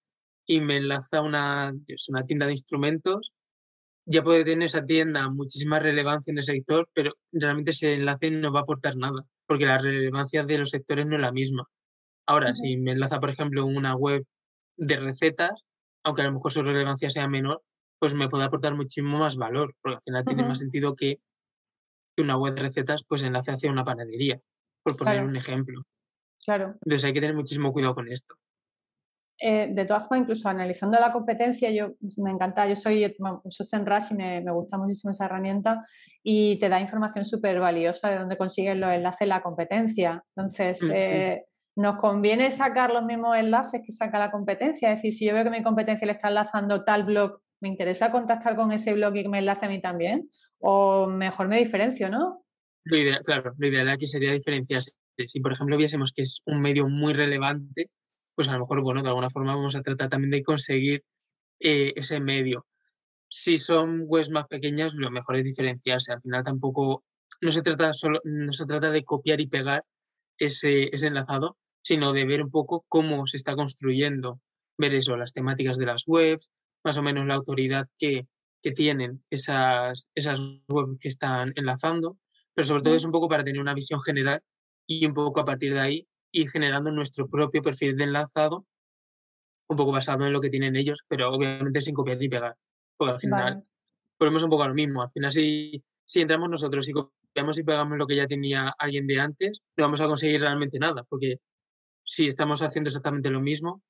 y me enlaza una, una tienda de instrumentos, ya puede tener esa tienda muchísima relevancia en el sector, pero realmente ese enlace no va a aportar nada, porque la relevancia de los sectores no es la misma. Ahora, si me enlaza, por ejemplo, una web de recetas, aunque a lo mejor su relevancia sea menor, pues me puede aportar muchísimo más valor, porque al final tiene más sentido que, una web de recetas pues enlace hacia una panadería, por poner un ejemplo. Claro. Entonces hay que tener muchísimo cuidado con esto. Eh, de todas formas, incluso analizando la competencia, yo me encanta, yo soy, uso Senrush y me, me, gusta muchísimo esa herramienta y te da información súper valiosa de dónde consigues los enlaces la competencia. Entonces, mm, eh, nos conviene sacar los mismos enlaces que saca la competencia. Es decir, si yo veo que mi competencia le está enlazando tal blog, ¿me interesa contactar con ese blog y que me enlace a mí también? O mejor me diferencio, ¿no? Lo ideal, claro, lo ideal aquí sería diferenciarse. Si, por ejemplo, viésemos que es un medio muy relevante, pues a lo mejor, bueno, de alguna forma vamos a tratar también de conseguir eh, ese medio. Si son webs más pequeñas, lo mejor es diferenciarse. Al final tampoco, no se trata solo, no se trata de copiar y pegar ese, ese enlazado, sino de ver un poco cómo se está construyendo, ver eso, las temáticas de las webs, más o menos la autoridad que, que tienen esas, esas webs que están enlazando, pero sobre todo es un poco para tener una visión general y un poco a partir de ahí ir generando nuestro propio perfil de enlazado, un poco basado en lo que tienen ellos, pero obviamente sin copiar ni pegar. Porque al final volvemos un poco a lo mismo. Al final, si, si entramos nosotros y copiamos y pegamos lo que ya tenía alguien de antes, no vamos a conseguir realmente nada, porque si estamos haciendo exactamente lo mismo.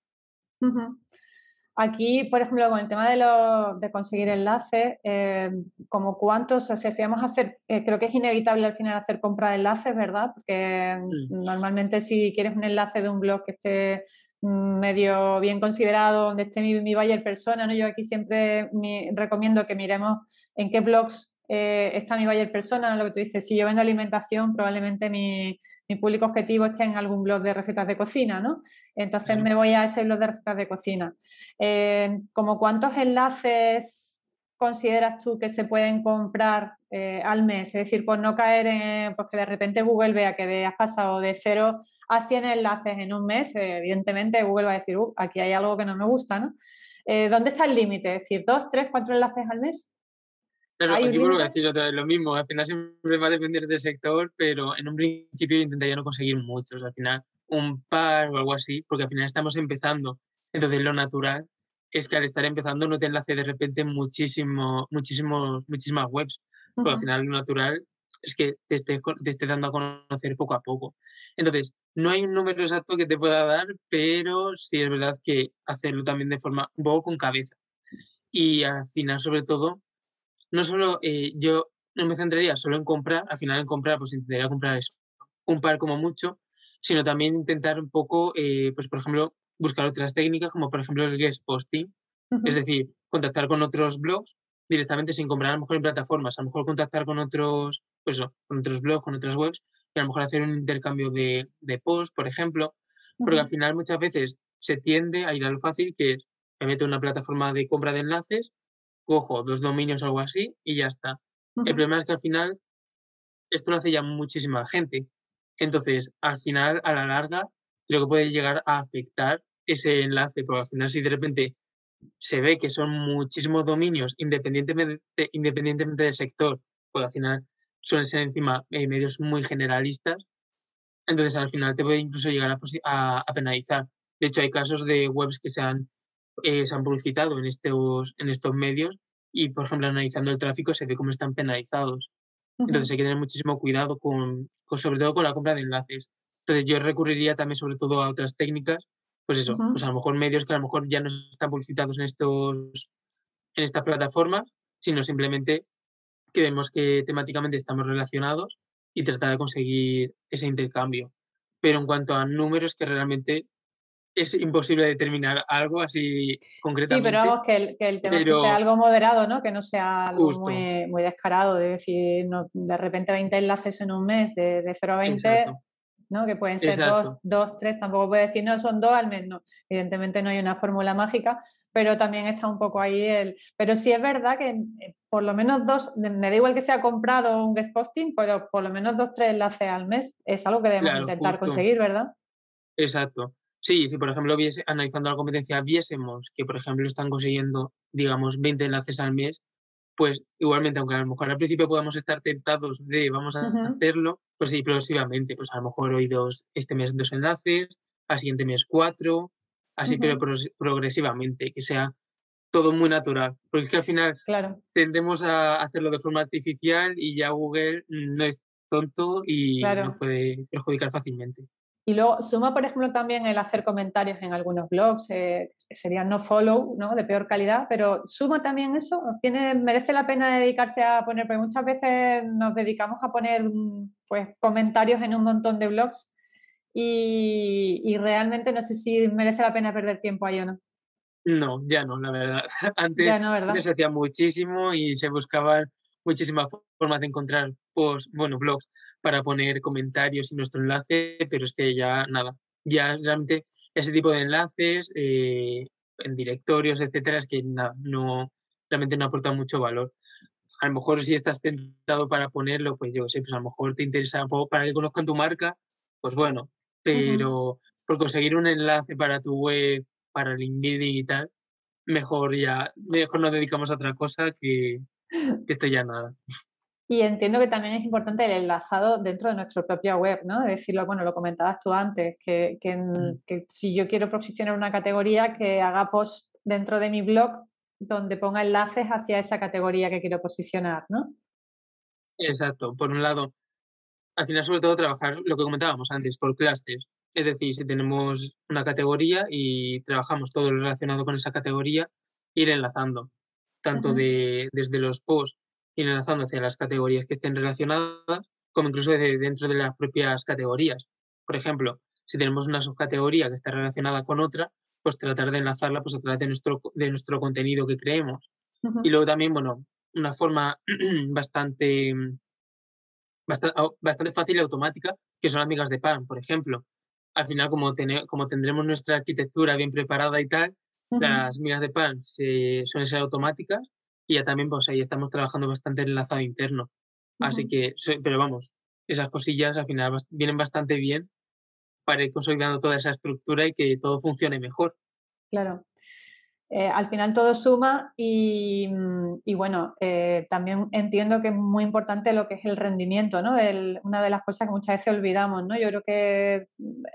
Aquí, por ejemplo, con el tema de, lo, de conseguir enlaces, eh, como cuántos, o sea, si vamos a hacer, eh, creo que es inevitable al final hacer compra de enlaces, ¿verdad? Porque normalmente si quieres un enlace de un blog que esté mm, medio bien considerado, donde esté mi, mi buyer persona, ¿no? Yo aquí siempre recomiendo que miremos en qué blogs eh, está mi buyer persona, lo que tú dices, si yo vendo alimentación, probablemente mi, mi público objetivo esté en algún blog de recetas de cocina, ¿no? Entonces me voy a ese blog de recetas de cocina. Eh, ¿Como cuántos enlaces consideras tú que se pueden comprar eh, al mes? Es decir, por no caer en pues que de repente Google vea que has pasado de cero a 100 enlaces en un mes, eh, evidentemente Google va a decir, uh, aquí hay algo que no me gusta, ¿no? Eh, ¿Dónde está el límite? Es decir, dos, tres, cuatro enlaces al mes. Claro, aquí vuelvo a decir otra vez lo mismo. Al final siempre va a depender del sector, pero en un principio intentaría no conseguir muchos. Al final, un par o algo así, porque al final estamos empezando. Entonces, lo natural es que al estar empezando no te enlace de repente muchísimo, muchísimos, muchísimas webs. Porque al final lo natural es que te esté, te esté dando a conocer poco a poco. Entonces, no hay un número exacto que te pueda dar, pero sí es verdad que hacerlo también de forma un poco con cabeza. Y al final, sobre todo, no solo eh, yo no me centraría solo en comprar, al final en comprar, pues intentaría comprar eso, un par como mucho, sino también intentar un poco, eh, pues por ejemplo, buscar otras técnicas, como por ejemplo el guest posting, es decir, contactar con otros blogs directamente sin comprar a lo mejor en plataformas, a lo mejor contactar con otros, pues con otros blogs, con otras webs, y a lo mejor hacer un intercambio de, de posts, por ejemplo, porque al final muchas veces se tiende a ir a lo fácil, que es, me meto en una plataforma de compra de enlaces, cojo dos dominios o algo así y ya está. El problema es que al final esto lo hace ya muchísima gente. Entonces, al final, a la larga, creo que puede llegar a afectar ese enlace, porque al final si de repente se ve que son muchísimos dominios independientemente, independientemente del sector, porque al final suelen ser encima eh, medios muy generalistas, entonces al final te puede incluso llegar a, a, penalizar. De hecho, hay casos de webs que se han, eh, se han publicitado en estos, en estos medios y, por ejemplo, analizando el tráfico se ve cómo están penalizados. Entonces hay que tener muchísimo cuidado con, con, sobre todo con la compra de enlaces. Entonces yo recurriría también sobre todo a otras técnicas pues eso, pues a lo mejor medios que a lo mejor ya no están publicitados en estos en esta plataforma, sino simplemente que vemos que temáticamente estamos relacionados y tratar de conseguir ese intercambio. Pero en cuanto a números, que realmente es imposible determinar algo así concretamente. Sí, pero vamos, que el, que el tema sea algo moderado, ¿no? Que no sea algo muy, muy, descarado, de decir, no, de repente 20 enlaces en un mes, de, de 0 a 20, ¿no? Que pueden ser dos, dos, tres, tampoco puede decir, no, son dos al menos. Evidentemente no hay una fórmula mágica, pero también está un poco ahí el... Pero sí es verdad que eh, por lo menos dos, me da igual que sea comprado un guest posting, pero por lo menos dos, tres enlaces al mes es algo que debemos intentar conseguir, ¿verdad? Exacto. Sí, si por ejemplo, viese, analizando la competencia, viésemos que, por ejemplo, están consiguiendo, digamos, 20 enlaces al mes, pues igualmente, aunque a lo mejor al principio podamos estar tentados de vamos a hacerlo, pues sí, progresivamente, pues a lo mejor hoy dos, este mes dos enlaces, al siguiente mes cuatro, así, pero progresivamente, que sea todo muy natural, porque es que al final tendemos a hacerlo de forma artificial y ya Google no es tonto y nos puede perjudicar fácilmente. Y luego suma, por ejemplo, también el hacer comentarios en algunos blogs, eh, serían no follow, ¿no? De peor calidad, pero suma también eso, ¿Tiene, merece la pena dedicarse a poner, porque muchas veces nos dedicamos a poner pues, comentarios en un montón de blogs y, realmente no sé si merece la pena perder tiempo ahí o no. No, ya no, la verdad. Antes, antes se hacía muchísimo y se buscaban muchísimas formas de encontrar post, bueno, blogs para poner comentarios y nuestro enlace, pero es que ya nada, ya realmente ese tipo de enlaces eh, en directorios, etcétera, es que nada, no, realmente no aporta mucho valor. A lo mejor si estás tentado para ponerlo, pues yo sé, pues a lo mejor te interesa para que conozcan tu marca, pues bueno, pero por conseguir un enlace para tu web, para LinkedIn y tal, mejor ya, mejor nos dedicamos a otra cosa que, esto ya nada. Y entiendo que también es importante el enlazado dentro de nuestra propia web, ¿no? decirlo, bueno, lo comentabas tú antes, que, mm. que, si yo quiero posicionar una categoría, que haga post dentro de mi blog donde ponga enlaces hacia esa categoría que quiero posicionar, ¿no? Exacto. Por un lado, al final sobre todo trabajar lo que comentábamos antes, por clusters. Es decir, si tenemos una categoría y trabajamos todo lo relacionado con esa categoría, ir enlazando tanto de, desde los posts y enlazando hacia las categorías que estén relacionadas, como incluso dentro de las propias categorías. Por ejemplo, si tenemos una subcategoría que está relacionada con otra, pues tratar de enlazarla pues, a través de nuestro, de nuestro contenido que creemos. Y luego también, bueno, una forma bastante, bastante, fácil y automática, que son amigas de pan, por ejemplo. Al final, como, como tendremos nuestra arquitectura bien preparada y tal, las migas de pan se, suelen ser automáticas y ya también pues ahí estamos trabajando bastante en enlazado interno. Así que, pero vamos, esas cosillas al final vienen bastante bien para ir consolidando toda esa estructura y que todo funcione mejor. Claro. Eh, al final todo suma y, bueno, eh, también entiendo que es muy importante lo que es el rendimiento, ¿no? una de las cosas que muchas veces olvidamos, ¿no? Yo creo que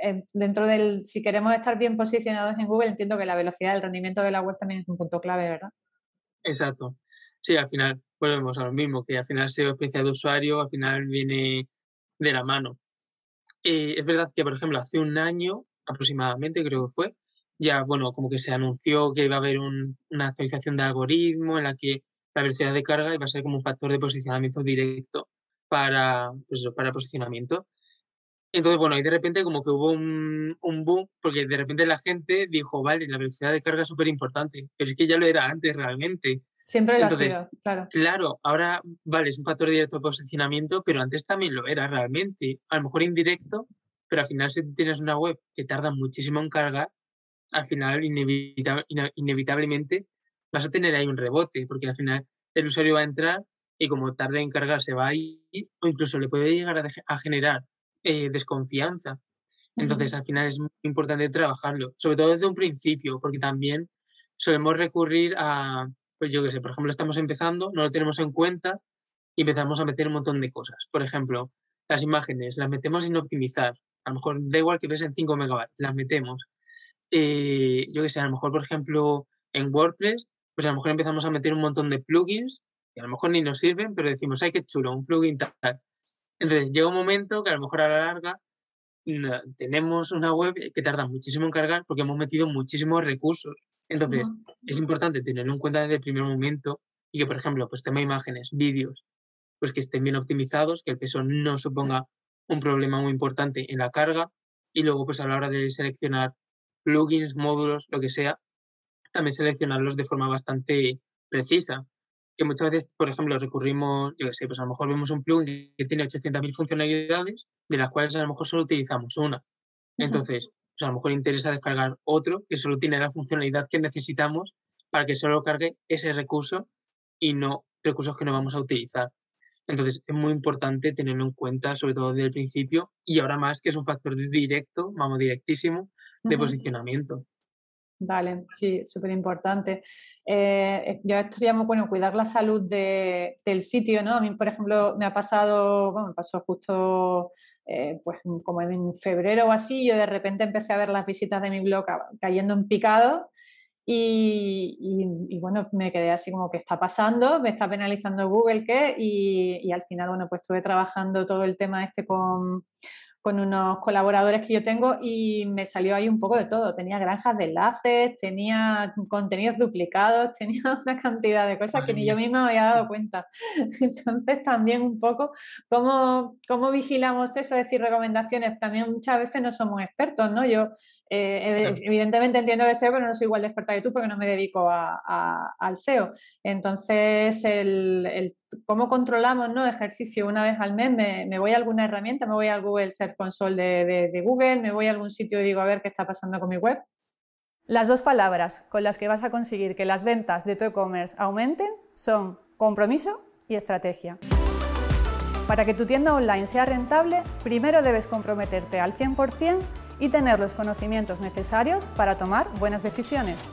eh, dentro del, si queremos estar bien posicionados en Google, entiendo que la velocidad del rendimiento de la web también es un punto clave, ¿verdad? Exacto. Sí, al final volvemos a lo mismo, que al final SEO experiencia de usuario, al final viene de la mano. es verdad que, por ejemplo, hace un año aproximadamente, creo que fue, ya, bueno, como que se anunció que iba a haber una actualización de algoritmo en la que la velocidad de carga iba a ser como un factor de posicionamiento directo para, pues para posicionamiento. Entonces, bueno, y de repente como que hubo un, un, boom, porque de repente la gente dijo, vale, la velocidad de carga es súper importante, pero es que ya lo era antes realmente. Siempre lo ha sido, claro. Claro, ahora, vale, es un factor directo de posicionamiento, pero antes también lo era realmente. A lo mejor indirecto, pero al final si tienes una web que tarda muchísimo en cargar, al final inevitablemente vas a tener ahí un rebote, porque al final el usuario va a entrar y como tarde en cargarse va a ir o incluso le puede llegar a, generar eh, desconfianza. Entonces, al final es muy importante trabajarlo, sobre todo desde un principio, porque también solemos recurrir a, pues yo qué sé, por ejemplo, estamos empezando, no lo tenemos en cuenta y empezamos a meter un montón de cosas. Por ejemplo, las imágenes las metemos sin optimizar. A lo mejor da igual que pesen 5 megabytes, las metemos. Eh, yo que sé, a lo mejor, por ejemplo, en WordPress, pues a lo mejor empezamos a meter un montón de plugins que a lo mejor ni nos sirven, pero decimos, ay, qué chulo, un plugin tal. Entonces llega un momento que a lo mejor a la larga tenemos una web que tarda muchísimo en cargar porque hemos metido muchísimos recursos. Entonces, es importante tenerlo en cuenta desde el primer momento y que, por ejemplo, pues tema imágenes, vídeos, pues que estén bien optimizados, que el peso no suponga un problema muy importante en la carga y luego, pues a la hora de seleccionar plugins, módulos, lo que sea, también seleccionarlos de forma bastante precisa. Que muchas veces, por ejemplo, recurrimos, yo qué sé, pues a lo mejor vemos un plugin que tiene 800.000 funcionalidades, de las cuales a lo mejor solo utilizamos una. Entonces, pues a lo mejor interesa descargar otro que solo tiene la funcionalidad que necesitamos para que solo cargue ese recurso y no recursos que no vamos a utilizar. Entonces, es muy importante tenerlo en cuenta, sobre todo desde el principio, y ahora más que es un factor directo, vamos, directísimo, de posicionamiento. Vale, sí, súper importante. Eh, yo estaríamos, bueno, cuidar la salud del sitio, ¿no? A mí, por ejemplo, me ha pasado, bueno, me pasó justo, eh, pues como en febrero o así, yo de repente empecé a ver las visitas de mi blog cayendo en picado y, y, bueno, me quedé así como que está pasando, me está penalizando Google, ¿qué? Y, y al final, bueno, pues estuve trabajando todo el tema este con con unos colaboradores que yo tengo y me salió ahí un poco de todo. Tenía granjas de enlaces, tenía contenidos duplicados, tenía una cantidad de cosas que ni yo misma me había dado cuenta. Entonces también un poco cómo, cómo vigilamos eso, es decir, recomendaciones. También muchas veces no somos expertos, ¿no? Yo eh, evidentemente entiendo de SEO, pero no soy igual de experta que tú porque no me dedico al SEO. Entonces, el, cómo controlamos ¿no? ejercicio una vez al mes, me, voy a alguna herramienta, me voy al Google Search Console de, Google, me voy a algún sitio y digo a ver qué está pasando con mi web. Las dos palabras con las que vas a conseguir que las ventas de tu e-commerce aumenten son compromiso y estrategia. Para que tu tienda online sea rentable, primero debes comprometerte al 100% y tener los conocimientos necesarios para tomar buenas decisiones.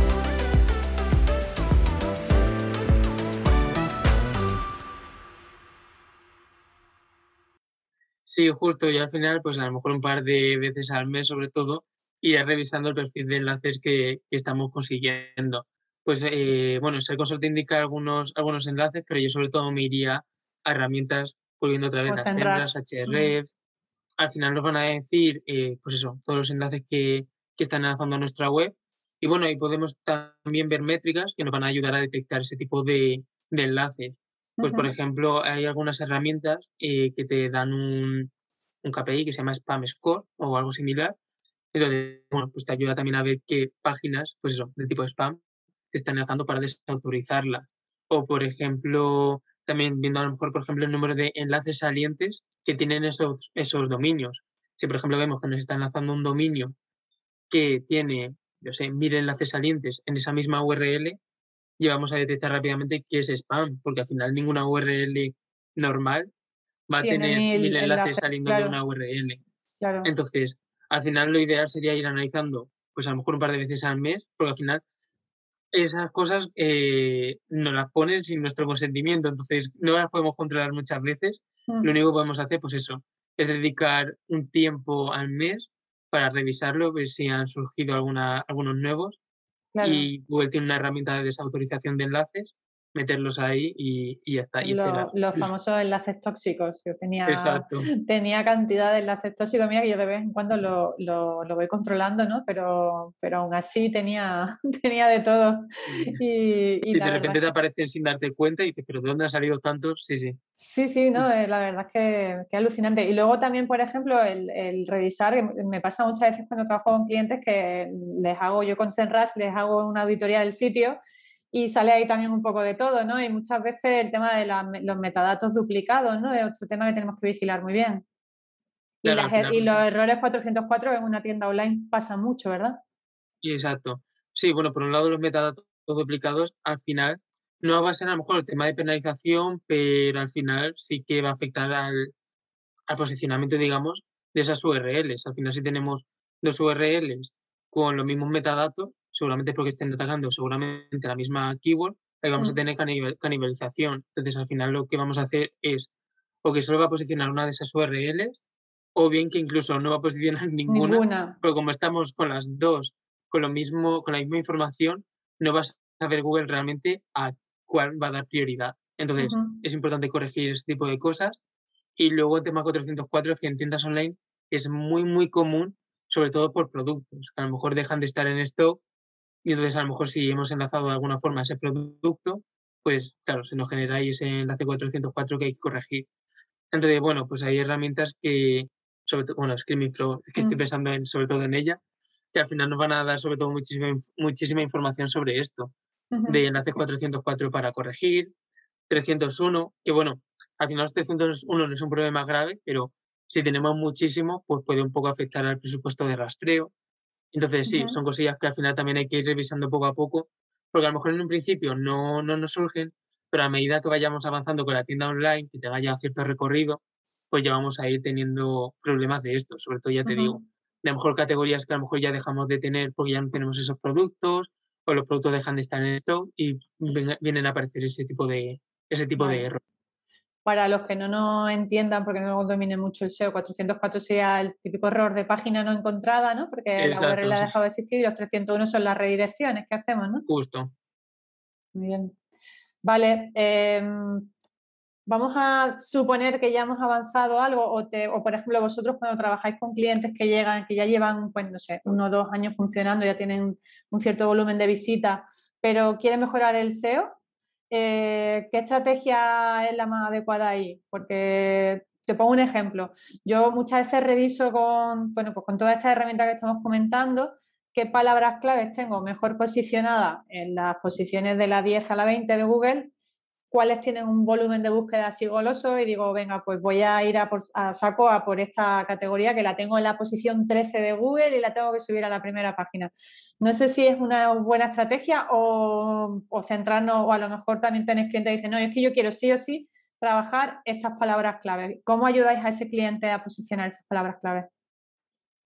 Sí, justo, y al final, pues a lo mejor un par de veces al mes sobre todo, ir revisando el perfil de enlaces que, que estamos consiguiendo. Pues eh, bueno, Serconsol te indica algunos, algunos enlaces, pero yo sobre todo me iría a herramientas, volviendo otra vez a Sendras, HRF. Al final nos van a decir, eh, pues eso, todos los enlaces que, que están enlazando a nuestra web. Y bueno, ahí podemos también ver métricas que nos van a ayudar a detectar ese tipo de, de enlaces. Pues, por ejemplo, hay algunas herramientas eh, que te dan un, un KPI que se llama Spam Score o algo similar. Entonces, bueno, pues te ayuda también a ver qué páginas, pues eso, de tipo spam, te están dejando para desautorizarla. O, por ejemplo, también viendo a lo mejor, por ejemplo, el número de enlaces salientes que tienen esos, esos dominios. Si, por ejemplo, vemos que nos están lanzando un dominio que tiene, yo sé, mil enlaces salientes en esa misma URL, llevamos a detectar rápidamente que es spam, porque al final ninguna URL normal va a tener mil, enlaces, saliendo de una URL. Entonces, al final lo ideal sería ir analizando, pues a lo mejor un par de veces al mes, porque al final esas cosas eh, nos las ponen sin nuestro consentimiento, entonces no las podemos controlar muchas veces. Lo único que podemos hacer, pues eso, es dedicar un tiempo al mes para revisarlo, ver si han surgido alguna, algunos nuevos. Y Google tiene una herramienta de desautorización de enlaces meterlos ahí y, y ya está. los famosos enlaces tóxicos. Yo tenía, tenía cantidad de enlaces tóxicos. Mira que yo de vez en cuando lo, lo, lo voy controlando, ¿no? Pero, pero aún así tenía, tenía de todo. Y, y, de repente te aparecen sin darte cuenta y dices, ¿pero de dónde han salido tantos? Sí, sí. Sí, sí, no, eh, la verdad es que, que alucinante. Y luego también, por ejemplo, el, el, revisar, me pasa muchas veces cuando trabajo con clientes que les hago, yo con Senras, les hago una auditoría del sitio y sale ahí también un poco de todo, ¿no? Y muchas veces el tema de los metadatos duplicados, ¿no? Es otro tema que tenemos que vigilar muy bien. y, er, los errores 404 en una tienda online pasan mucho, ¿verdad? Exacto. Sí, bueno, por un lado los metadatos duplicados al final no va a ser a lo mejor el tema de penalización, pero al final sí que va a afectar al, al posicionamiento, digamos, de esas URLs. Al final si tenemos dos URLs con los mismos metadatos, seguramente porque estén atacando seguramente la misma keyword, ahí vamos a tener canibalización. Entonces, al final lo que vamos a hacer es o que solo va a posicionar una de esas URLs, o bien que incluso no va a posicionar ninguna, ninguna. pero como estamos con las dos, con lo mismo, con la misma información, no vas a ver Google realmente a cuál va a dar prioridad. Entonces, es importante corregir ese tipo de cosas. Y luego el tema 404, que en tiendas online es muy, muy común, sobre todo por productos, que a lo mejor dejan de estar en stock y entonces a lo mejor si hemos enlazado de alguna forma ese producto, pues claro, se nos genera ahí ese enlace 404 que hay que corregir. Entonces, bueno, pues hay herramientas que, sobre todo, bueno, Screaming Flow, que estoy mm. pensando en, sobre todo en ella, que al final nos van a dar sobre todo muchísima, muchísima información sobre esto, de enlace 404 para corregir, 301, que bueno, al final los 301 no es un problema grave, pero si tenemos muchísimo, pues puede un poco afectar al presupuesto de rastreo. Entonces, sí, son cosillas que al final también hay que ir revisando poco a poco, porque a lo mejor en un principio no, no nos surgen, pero a medida que vayamos avanzando con la tienda online, que tenga ya cierto recorrido, pues ya vamos a ir teniendo problemas de esto. Sobre todo, ya te digo, de a lo mejor categorías que a lo mejor ya dejamos de tener porque ya no tenemos esos productos, o los productos dejan de estar en stock y vienen a aparecer ese tipo de, ese tipo de errores. Para los que no nos entiendan, porque no domine mucho el SEO, 404 sería el típico error de página no encontrada, ¿no? Porque la URL ha dejado de existir y los 301 son las redirecciones que hacemos, ¿no? Justo. Muy bien. Vale. Em, vamos a suponer que ya hemos avanzado algo o, o, por ejemplo, vosotros cuando trabajáis con clientes que llegan, que ya llevan, pues no sé, uno o dos años funcionando, ya tienen un cierto volumen de visita, pero quieren mejorar el SEO, eh, ¿qué estrategia es la más adecuada ahí? Porque te pongo un ejemplo. Yo muchas veces reviso con, bueno, pues con todas estas herramientas que estamos comentando, qué palabras claves tengo mejor posicionadas en las posiciones de la 10 a la 20 de Google cuáles tienen un volumen de búsqueda así goloso y digo, venga, pues voy a ir a, saco a por esta categoría que la tengo en la posición 13 de Google y la tengo que subir a la primera página. No sé si es una buena estrategia o, centrarnos, o a lo mejor también tenéis clientes que dicen, no, es que yo quiero sí o sí trabajar estas palabras clave. ¿Cómo ayudáis a ese cliente a posicionar esas palabras clave?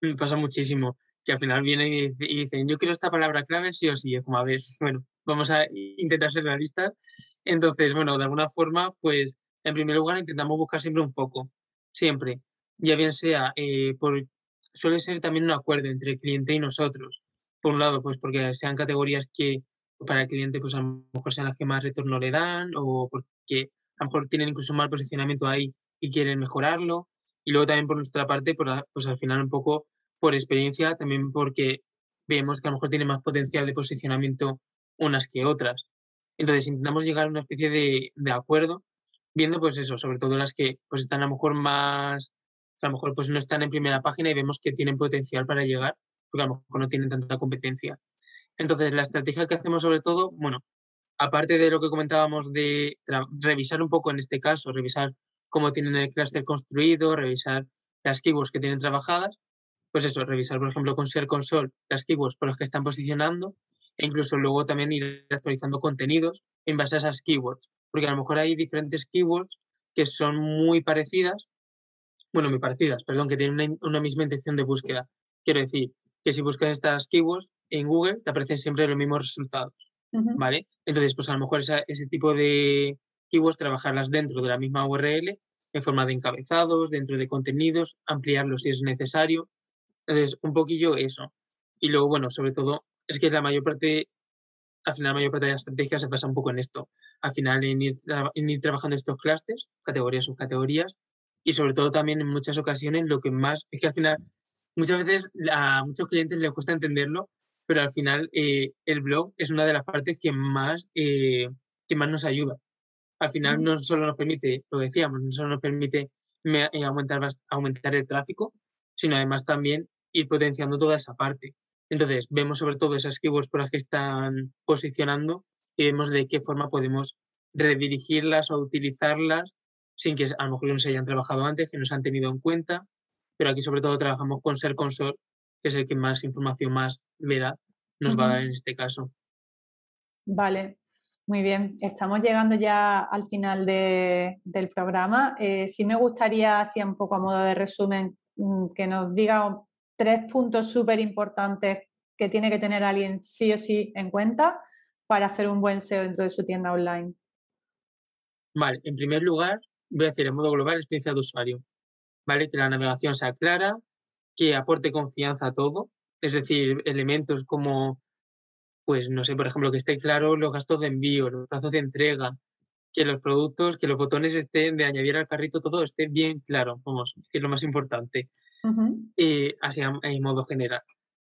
Me pasa muchísimo que al final vienen y dicen, yo quiero esta palabra clave sí o sí. Es como, a ver, bueno, vamos a intentar ser realistas entonces, bueno, de alguna forma, pues en primer lugar intentamos buscar siempre un foco, siempre, ya bien sea eh, por suele ser también un acuerdo entre el cliente y nosotros. Por un lado, pues porque sean categorías que para el cliente pues a lo mejor sean las que más retorno le dan o porque a lo mejor tienen incluso un mal posicionamiento ahí y quieren mejorarlo. Y luego también por nuestra parte, pues, al final un poco por experiencia, también porque vemos que a lo mejor tiene más potencial de posicionamiento unas que otras. Entonces intentamos llegar a una especie de, de acuerdo, viendo pues eso, sobre todo las que pues están a lo mejor más, a lo mejor pues no están en primera página y vemos que tienen potencial para llegar, porque a lo mejor no tienen tanta competencia. Entonces la estrategia que hacemos sobre todo, bueno, aparte de lo que comentábamos de revisar un poco en este caso, revisar cómo tienen el clúster construido, revisar las keywords que tienen trabajadas, pues eso, revisar, por ejemplo, con Share Console las keywords por las que están posicionando e incluso luego también ir actualizando contenidos en base a esas keywords, porque a lo mejor hay diferentes keywords que son muy parecidas, bueno, muy parecidas, perdón, que tienen una, misma intención de búsqueda. Quiero decir que si buscas estas keywords en Google te aparecen siempre los mismos resultados, ¿vale? Entonces, pues a lo mejor ese tipo de keywords trabajarlas dentro de la misma URL en forma de encabezados, dentro de contenidos, ampliarlos si es necesario, entonces, un poquillo eso. Y luego, bueno, sobre todo, es que la mayor parte, al final, la mayor parte de la estrategia se basa un poco en esto. Al final, en ir, trabajando estos clusters, categorías, subcategorías, y sobre todo también en muchas ocasiones lo que más, es que al final, muchas veces a muchos clientes les cuesta entenderlo, pero al final eh, el blog es una de las partes que más, eh, que más nos ayuda. Al final no solo nos permite, lo decíamos, no solo nos permite eh, aumentar, aumentar el tráfico, sino además también ir potenciando toda esa parte. Entonces, vemos sobre todo esas keywords por las que están posicionando y vemos de qué forma podemos redirigirlas o utilizarlas sin que a lo mejor no se hayan trabajado antes, que no se han tenido en cuenta. Pero aquí sobre todo trabajamos con Ser Console, que es el que más información más veraz nos va a dar en este caso. Vale, muy bien. Estamos llegando ya al final del programa. Eh, sí me gustaría, así un poco a modo de resumen, mm, que nos diga tres puntos súper importantes que tiene que tener alguien sí o sí en cuenta para hacer un buen SEO dentro de su tienda online? Vale, en primer lugar, voy a decir en modo global experiencia de usuario. ¿Vale? Que la navegación sea clara, que aporte confianza a todo, es decir, elementos como, pues no sé, por ejemplo, que esté claro los gastos de envío, los plazos de entrega, que los productos, que los botones estén de añadir al carrito, todo esté bien claro, vamos, que es lo más importante y así en modo general.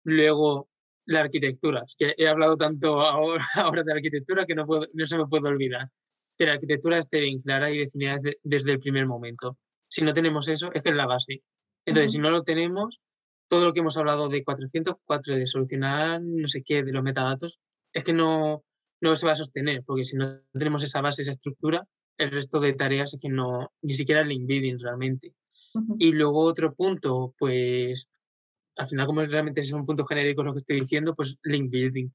Luego, la arquitectura. que he hablado tanto ahora, ahora de arquitectura que no, puedo, no se me puede olvidar. Que la arquitectura esté bien clara y definida desde, el primer momento. Si no tenemos eso, es que es la base. Entonces, si no lo tenemos, todo lo que hemos hablado de 404, de solucionar no sé qué, de los metadatos, es que no, no se va a sostener, porque si no tenemos esa base, esa estructura, el resto de tareas es que no, ni siquiera el inviding realmente. Y luego otro punto, pues al final como realmente es un punto genérico lo que estoy diciendo, pues link building,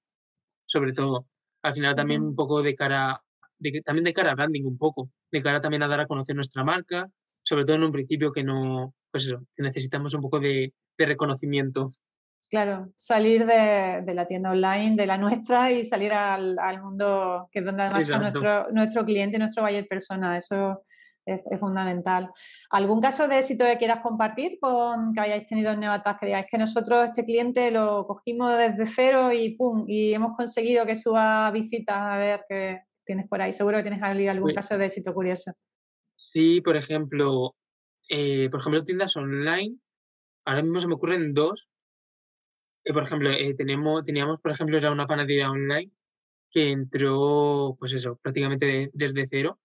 sobre todo. Al final también un poco de cara, de, también de cara a branding un poco, de cara también a dar a conocer nuestra marca, sobre todo en un principio que no, pues eso, que necesitamos un poco de, reconocimiento. Claro, salir de, la tienda online, de la nuestra, y salir al, mundo que es donde además está nuestro, nuestro cliente, nuestro buyer persona. Eso es, fundamental. ¿Algún caso de éxito que quieras compartir con que hayáis tenido en Nevatas? Que digáis que nosotros este cliente lo cogimos desde cero y pum, y hemos conseguido que suba visitas a ver qué tienes por ahí. Seguro que tienes algún caso de éxito curioso. Sí, por ejemplo, eh, por ejemplo, tiendas online. Ahora mismo se me ocurren dos. Eh, por ejemplo, eh, tenemos, teníamos, por ejemplo, era una panadería online que entró, pues eso, prácticamente desde cero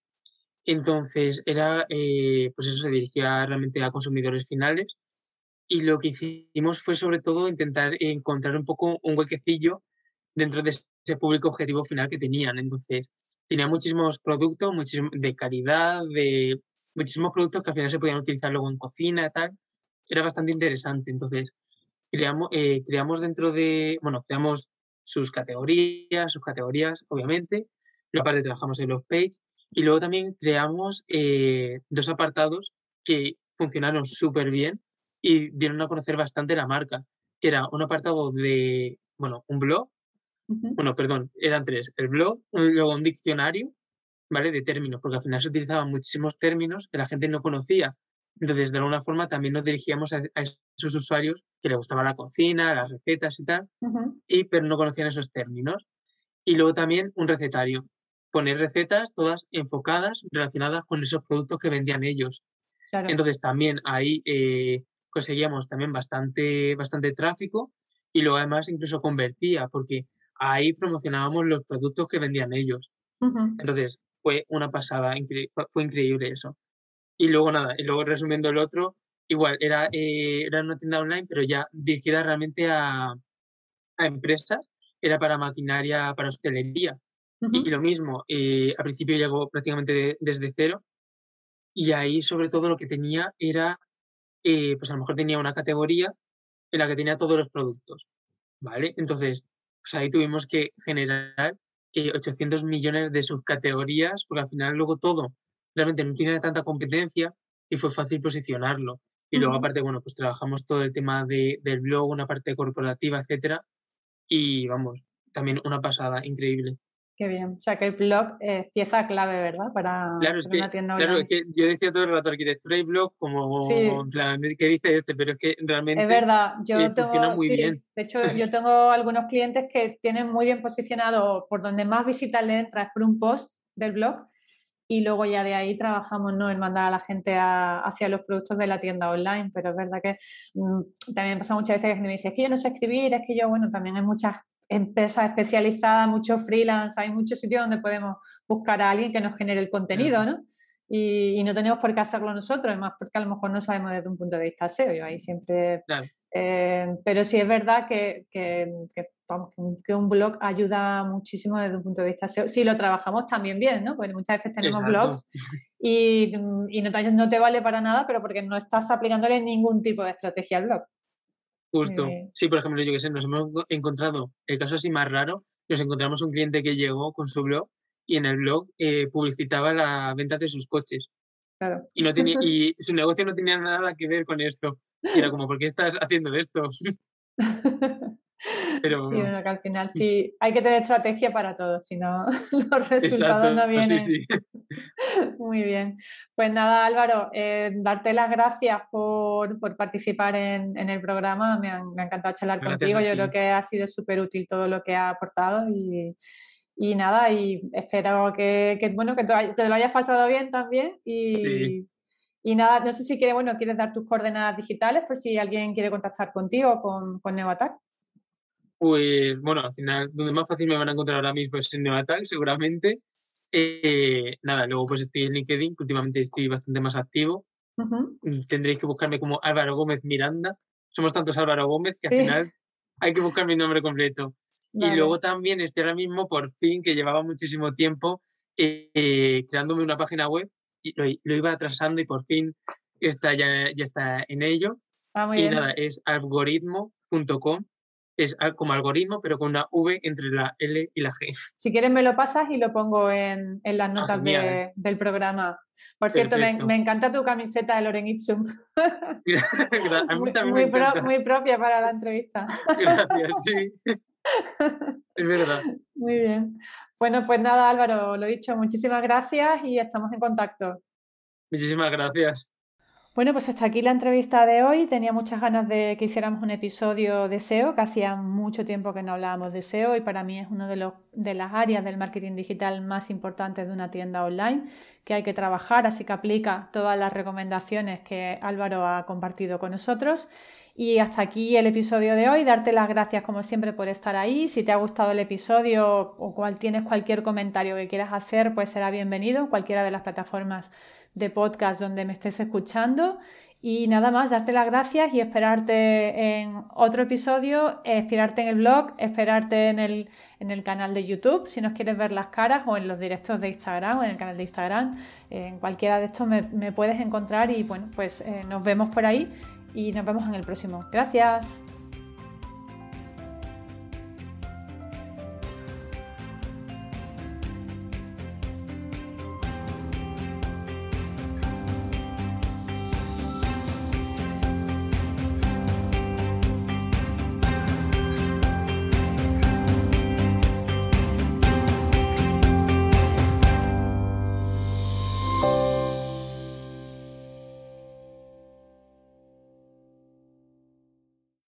entonces, era, eh, pues eso se dirigía realmente a consumidores finales y lo que hicimos fue sobre todo intentar encontrar un poco un huequecillo dentro de ese público objetivo final que tenían. Entonces, tenía muchísimos productos, muchísimos de calidad, de muchísimos productos que al final se podían utilizar luego en cocina y tal. Era bastante interesante. Entonces, creamos, eh, creamos dentro de, bueno, creamos sus categorías, sus categorías, obviamente. Aparte trabajamos en los pages y luego también creamos eh, dos apartados que funcionaron súper bien y dieron a conocer bastante la marca, que era un apartado de, bueno, un blog, bueno, perdón, eran tres, el blog, luego un diccionario, ¿vale? De términos, porque al final se utilizaban muchísimos términos que la gente no conocía Entonces, de alguna forma, también nos dirigíamos a, esos usuarios que les gustaba la cocina, las recetas y tal, y, pero no conocían esos términos. Y luego también un recetario, poner recetas todas enfocadas, relacionadas con esos productos que vendían ellos. Entonces, también ahí eh, conseguíamos también bastante, bastante tráfico y luego además incluso convertía, porque ahí promocionábamos los productos que vendían ellos. Entonces, fue una pasada, fue increíble eso. Y luego nada, y luego resumiendo el otro, igual, era, eh, era una tienda online, pero ya dirigida realmente a, a empresas, era para maquinaria, para hostelería. Y lo mismo, eh, al principio llegó prácticamente desde cero, y ahí sobre todo lo que tenía era, eh, pues a lo mejor tenía una categoría en la que tenía todos los productos, ¿vale? Entonces, pues ahí tuvimos que generar 800 millones de subcategorías, porque al final luego todo realmente no tiene tanta competencia y fue fácil posicionarlo. Y luego aparte, bueno, pues trabajamos todo el tema de, del blog, una parte corporativa, etcétera. Y vamos, también una pasada increíble. Qué bien. O sea que el blog es pieza clave, ¿verdad? Para, claro, es que, Claro, es que yo decía todo el rato arquitectura y blog como en plan, ¿qué dice este? Pero es que realmente es verdad. Yo eh, funciona muy bien. De hecho, yo tengo algunos clientes que tienen muy bien posicionado por donde más visitas le entras por un post del blog y luego ya de ahí trabajamos ¿no? en mandar a la gente hacia los productos de la tienda online, pero es verdad que mm, también pasa muchas veces que me dice, es que yo no sé escribir, es que yo, bueno, también hay muchas empresas especializadas, muchos freelance, hay muchos sitios donde podemos buscar a alguien que nos genere el contenido, ¿no? Y, no tenemos por qué hacerlo nosotros, además porque a lo mejor no sabemos desde un punto de vista SEO, yo ahí siempre... Eh, pero sí es verdad que, que, que, un blog ayuda muchísimo desde un punto de vista SEO, si lo trabajamos también bien, ¿no? Porque muchas veces tenemos blogs y, y no, te, no te vale para nada, pero porque no estás aplicándole ningún tipo de estrategia al blog. Justo. Eh, sí, por ejemplo, yo que sé, nos hemos encontrado, el caso así más raro, nos encontramos un cliente que llegó con su blog y en el blog eh, publicitaba la venta de sus coches. Claro. Y, no tenía, y su negocio no tenía nada que ver con esto. Y era como, ¿por qué estás haciendo esto? Pero... Sí, que al final sí, hay que tener estrategia para todo, si no los resultados no vienen. Sí, Muy bien. Pues nada, Álvaro, eh, darte las gracias por, por participar en, en, el programa. Me, me ha encantado charlar contigo. Yo creo que ha sido súper útil todo lo que ha aportado y, y nada, y espero que, que bueno, que te, lo hayas pasado bien también y, y nada, no sé si quieres, bueno, quieres dar tus coordenadas digitales por si alguien quiere contactar contigo con, con Neoattack. Pues bueno, al final, donde más fácil me van a encontrar ahora mismo es en Neoattack, seguramente. Eh, nada, luego pues estoy en LinkedIn, que últimamente estoy bastante más activo. Tendréis que buscarme como Álvaro Gómez Miranda. Somos tantos Álvaro Gómez que al final hay que buscar mi nombre completo. Y luego también estoy ahora mismo, por fin, que llevaba muchísimo tiempo eh, creándome una página web. Y lo, iba atrasando y por fin está, ya, ya está en ello. Ah, y nada, es algoritmo.com es como algoritmo, pero con una V entre la L y la G. Si quieres me lo pasas y lo pongo en, en las ah, notas del programa. Por cierto, me, me, encanta tu camiseta de Loren Ipsum. muy, muy, muy, propia para la entrevista. Gracias, sí. es verdad. Muy bien. Bueno, pues nada, Álvaro, lo dicho, muchísimas gracias y estamos en contacto. Muchísimas gracias. Bueno, pues hasta aquí la entrevista de hoy. Tenía muchas ganas de que hiciéramos un episodio de SEO, que hacía mucho tiempo que no hablábamos de SEO y para mí es una de, de las áreas del marketing digital más importantes de una tienda online que hay que trabajar, así que aplica todas las recomendaciones que Álvaro ha compartido con nosotros. Y hasta aquí el episodio de hoy. Darte las gracias como siempre por estar ahí. Si te ha gustado el episodio o cual tienes cualquier comentario que quieras hacer, pues será bienvenido en cualquiera de las plataformas de podcast donde me estés escuchando. Y nada más, darte las gracias y esperarte en otro episodio, esperarte en el blog, esperarte en el, en el canal de YouTube, si nos quieres ver las caras, o en los directos de Instagram, o en el canal de Instagram. En cualquiera de estos me, puedes encontrar y bueno, pues eh, nos vemos por ahí y nos vemos en el próximo. Gracias.